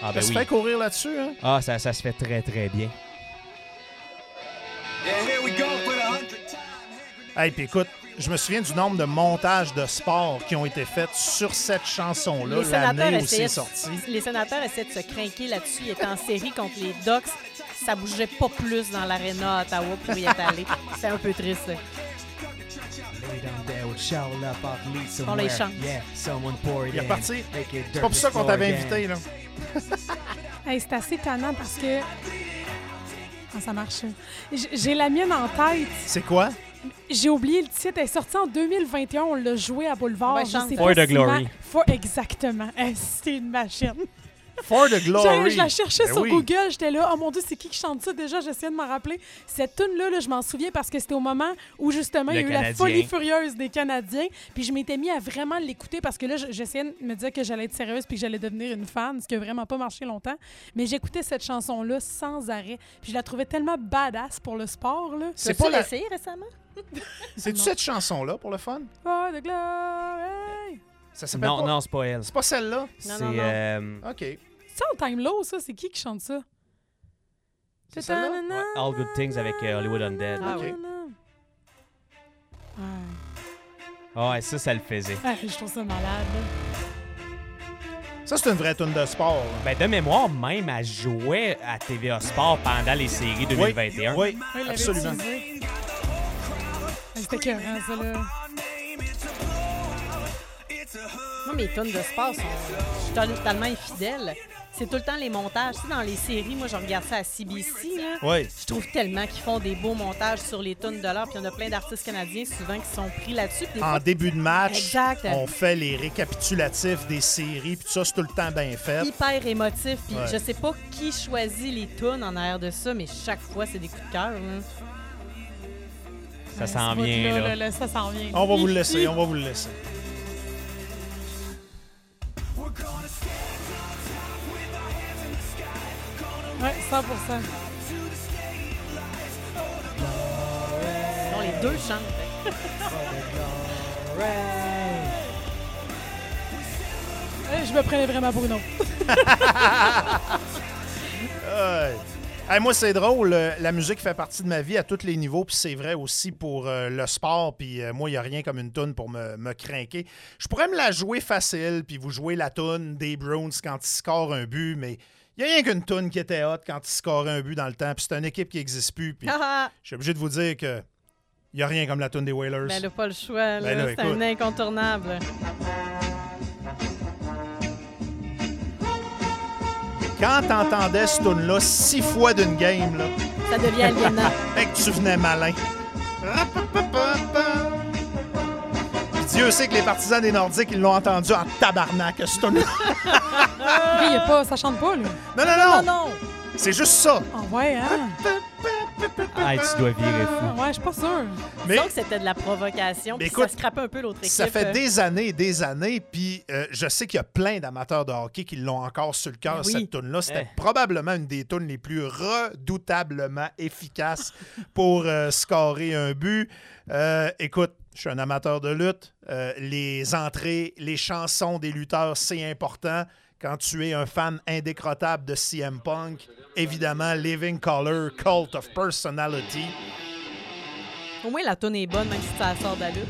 Ah Ça ben se oui. fait courir là-dessus, hein? Ah, ça, ça se fait très très bien. Hey, puis écoute, je me souviens du nombre de montages de sport qui ont été faits sur cette chanson-là, Les sénateurs, l'année où c'est sorti. les sénateurs essaient de se craquer là-dessus. Ils étaient en série contre les Ducks. Ça bougeait pas plus dans l'aréna à Ottawa pour y être allé. C'est un peu triste. On les chante. Il est reparti. C'est pas pour ça qu'on t'avait invité, là. Hey, c'est assez tannant parce que. Ah, ça marche. J'ai la mienne en tête. C'est quoi? J'ai oublié le titre. Elle est sortie en 2021. On l'a joué à Boulevard. Ouais, Je chante. sais For pas the si Glory. ma- For- Exactement. C'est une machine. For the Je, Glory. je la cherchais Ben sur oui. Google, j'étais là, oh mon dieu, c'est qui qui chante ça déjà? J'essayais de m'en rappeler. Cette tune là je m'en souviens parce que c'était au moment où justement il y a eu la folie furieuse des Canadiens. Puis je m'étais mis à vraiment l'écouter parce que là, je- j'essayais de me dire que j'allais être sérieuse puis que j'allais devenir une fan, ce qui a vraiment pas marché longtemps. Mais j'écoutais cette chanson-là sans arrêt. Puis je la trouvais tellement badass pour le sport, là. C'est pas la... l'essayé récemment? C'est-tu cette chanson-là pour le fun? Oh, the glory! Ça s'appelle Non, pas... non, c'est pas elle. C'est pas celle-là? Non, C'est non, non. euh, OK. C'est en time low, ça? C'est qui qui chante ça? C'est celle-là? ouais, All Good Things avec euh, Hollywood Undead. Ah OK. oui. Ouais. Ah ouais, ça, ça le faisait. Ouais, je trouve ça malade. là. Ça, c'est une vraie tune de sport. là. Ben, de mémoire, même, elle jouait à TVA Sport pendant les séries 2021. Oui, il l'avait absolument. C'était écœurant, ça, là. Moi, mes tunes de sport sont. Je suis totalement infidèle. C'est tout le temps les montages. Tu sais, dans les séries, moi, je regarde ça à CBC, là. Oui. Je trouve tellement qu'ils font des beaux montages sur les tunes de l'heure. Puis il y en a plein d'artistes canadiens souvent qui sont pris là-dessus. En fois, début de match, Exact. on fait les récapitulatifs des séries, puis ça, c'est tout le temps bien fait. hyper émotif. Puis Ouais. je sais pas qui choisit les tunes en arrière de ça, mais chaque fois, c'est des coups de cœur. là. Ça s'en vient, là. Ça s'en vient. On va vous le laisser, on va vous le laisser. Ouais, 100% Non, les deux chantent. Ouais, Je me prenais vraiment pour une autre. Hey, moi, c'est drôle. euh, La musique fait partie de ma vie à tous les niveaux, puis c'est vrai aussi pour euh, le sport. Puis euh, moi, il n'y a rien comme une toune pour me, me craquer. Je pourrais me la jouer facile, puis vous jouer la toune des Browns quand ils scorent un but, mais il n'y a rien qu'une toune qui était hot quand ils scoraient un but dans le temps. Puis c'est une équipe qui n'existe plus. Puis Ah, ah. je suis obligé de vous dire que il n'y a rien comme la toune des Whalers. ben, là, pas le choix. Ben c'est un incontournable. Quand t'entendais cette tune-là six fois d'une game, là, Ça devient aliénant. Fait que tu venais malin. Puis Dieu sait que les partisans des Nordiques, ils l'ont entendu en tabarnak, ce tune Lui, il pas, ça chante pas, là. Non, non, non, non! non! C'est juste ça. Ah ouais, hein? Ah, tu dois virer fou. Ouais, je suis pas sûre. Mais Donc, c'était de la provocation. Mais Puis écoute, ça scrapait un peu l'autre équipe. ça fait euh. des années et des années, puis euh, je sais qu'il y a plein d'amateurs de hockey qui l'ont encore sur le cœur, oui. cette tune-là. C'était Eh. probablement une des tunes les plus redoutablement efficaces pour euh, scorer un but. Euh, écoute, je suis un amateur de lutte. Euh, les entrées, les chansons des lutteurs, c'est important. Quand tu es un fan indécrottable de CM Punk, évidemment, Living Color, Cult of Personality. Au moins, la tonne est bonne, même si ça sort de la lutte.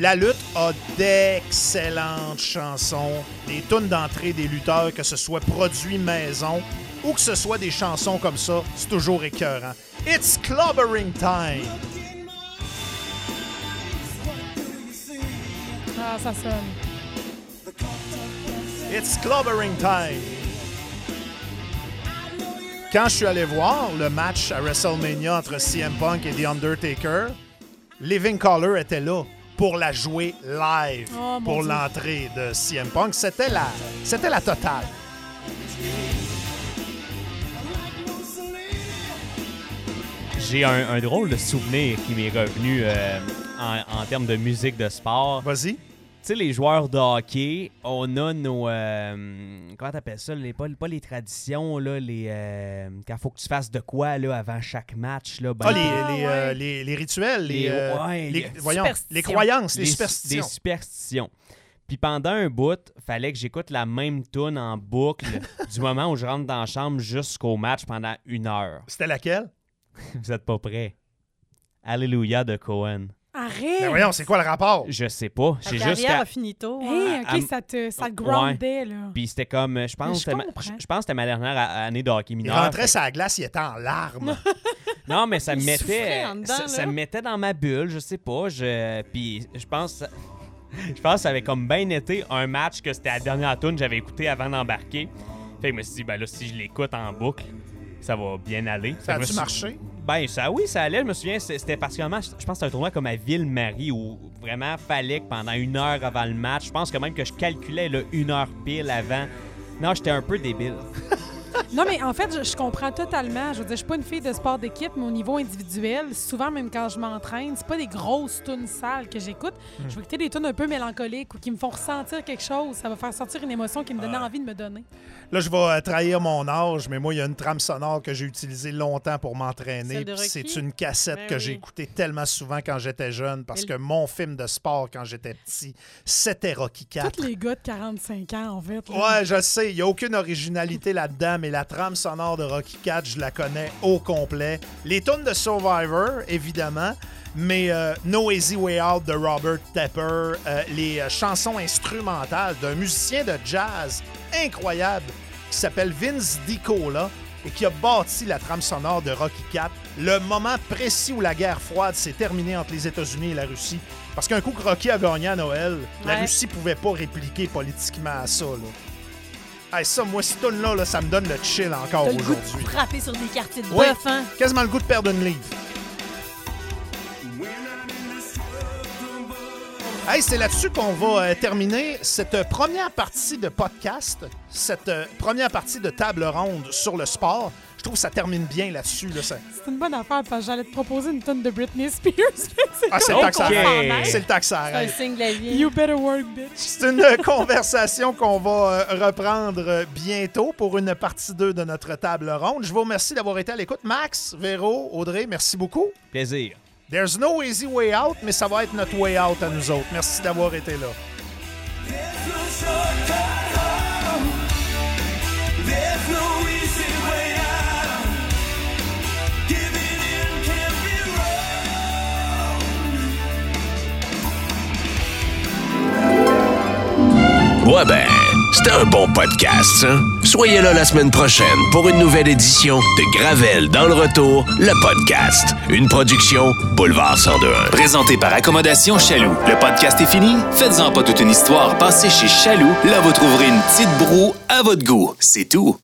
La lutte a d'excellentes chansons, des tunes d'entrée des lutteurs, que ce soit produits maison ou que ce soit des chansons comme ça, c'est toujours écœurant. It's clobbering time. Ah, ça sonne. It's clobbering time. Quand je suis allé voir le match à WrestleMania entre CM Punk et The Undertaker, Living Color était là pour la jouer live Oh, pour l'entrée de CM Punk. C'était la, c'était la totale. J'ai un, un drôle de souvenir qui m'est revenu euh, en, en termes de musique de sport. Vas-y. Tu sais, les joueurs de hockey, on a nos. euh, comment t'appelles ça? Les, pas, pas les traditions, là, les. euh, quand faut que tu fasses de quoi, là, avant chaque match, là. ben, Ah, les, Ah, les, ouais. euh, les- les rituels, les, Les- euh, ouais, les- les voyons, les croyances, les superstitions. Des superstitions. Puis pendant un bout, fallait que j'écoute la même tune en boucle du moment où je rentre dans la chambre jusqu'au match pendant une heure. C'était laquelle? Vous êtes pas prêts? Alléluia de Cohen. Arrête! Ben voyons, c'est quoi le rapport? Je sais pas. J'ai carrière juste qu'à- a finito. Hey, hein. ok, à- ça te, ça te Ouais. groundait, là. Puis c'était comme, euh, je pense, Mais je c'était ma- comprends. je je pense que c'était ma dernière a- année de hockey Il mineur. rentrait Fait- sur la glace, il était en larmes. Non, mais ça me Il mettait, souffrait en dedans, ça, me mettait dans ma bulle, je sais pas. Je, puis je pense, je pense que ça avait comme bien été un match que c'était la dernière tune que j'avais écouté avant d'embarquer. Fait que je me suis dit, ben là, si je l'écoute en boucle, ça va bien aller. Ça a-tu marché? Ben ça, oui, ça allait. Je me souviens, c'était particulièrement, je pense que c'était un tournoi comme à Ville-Marie où vraiment fallait que pendant une heure avant le match, je pense que même que je calculais là, une heure pile avant. Non, j'étais un peu débile. Non, mais en fait, je, je comprends totalement. Je veux dire, je suis pas une fille de sport d'équipe, mais au niveau individuel, souvent, même quand je m'entraîne, c'est pas des grosses tunes sales que j'écoute. Je vais écouter des tunes un peu mélancoliques ou qui me font ressentir quelque chose. Ça va faire sortir une émotion qui me donne envie de me donner. Là, je vais euh, trahir mon âge, mais moi, il y a une trame sonore que j'ai utilisée longtemps pour m'entraîner. C'est une cassette Ben que oui. j'ai écoutée tellement souvent quand j'étais jeune, parce que mon film de sport quand j'étais petit, c'était Rocky 4. Tous les gars de 45 ans, en fait. là. Ouais, je sais, il n'y a aucune originalité là-dedans, mais la trame sonore de Rocky 4, je la connais au complet. Les tunes de Survivor, évidemment, mais euh, No Easy Way Out de Robert Tepper, euh, les euh, chansons instrumentales d'un musicien de jazz incroyable qui s'appelle Vince DiCola et qui a bâti la trame sonore de Rocky 4, le moment précis où la guerre froide s'est terminée entre les États-Unis et la Russie. Parce qu'un coup que Rocky a gagné à Noël, la. Russie pouvait pas répliquer politiquement à ça. Là. Hey, ça, moi, ce tune-là, là, ça me donne le chill encore le goût aujourd'hui. de frapper sur des quartiers de bœuf, hein? quasiment le goût de perdre une livre. Hey, c'est là-dessus qu'on va euh, terminer cette euh, première partie de podcast, cette euh, première partie de table ronde sur le sport. Je trouve que ça termine bien là-dessus. Là, ça- C'est une bonne affaire parce que j'allais te proposer une tonne de Britney Spears. Ah, c'est le temps que ça Ok. arrête. C'est le temps que ça C'est un signe de la vie. you better work, bitch. C'est une conversation qu'on va euh, reprendre euh, bientôt pour une partie 2 de notre table ronde. Je vous remercie d'avoir été à l'écoute. Max, Véro, Audrey, merci beaucoup. Plaisir. There's no easy way out, mais ça va être notre way out à nous autres. Merci d'avoir été là. Ouais ben, c'était un bon podcast, ça. Soyez là la semaine prochaine pour une nouvelle édition de Gravel dans le retour, le podcast. Une production Boulevard 1021. Présenté par Accommodation Chaloux. Le podcast est fini? Faites-en pas toute une histoire. Passez chez Chaloux. Là, vous trouverez une petite broue à votre goût. C'est tout.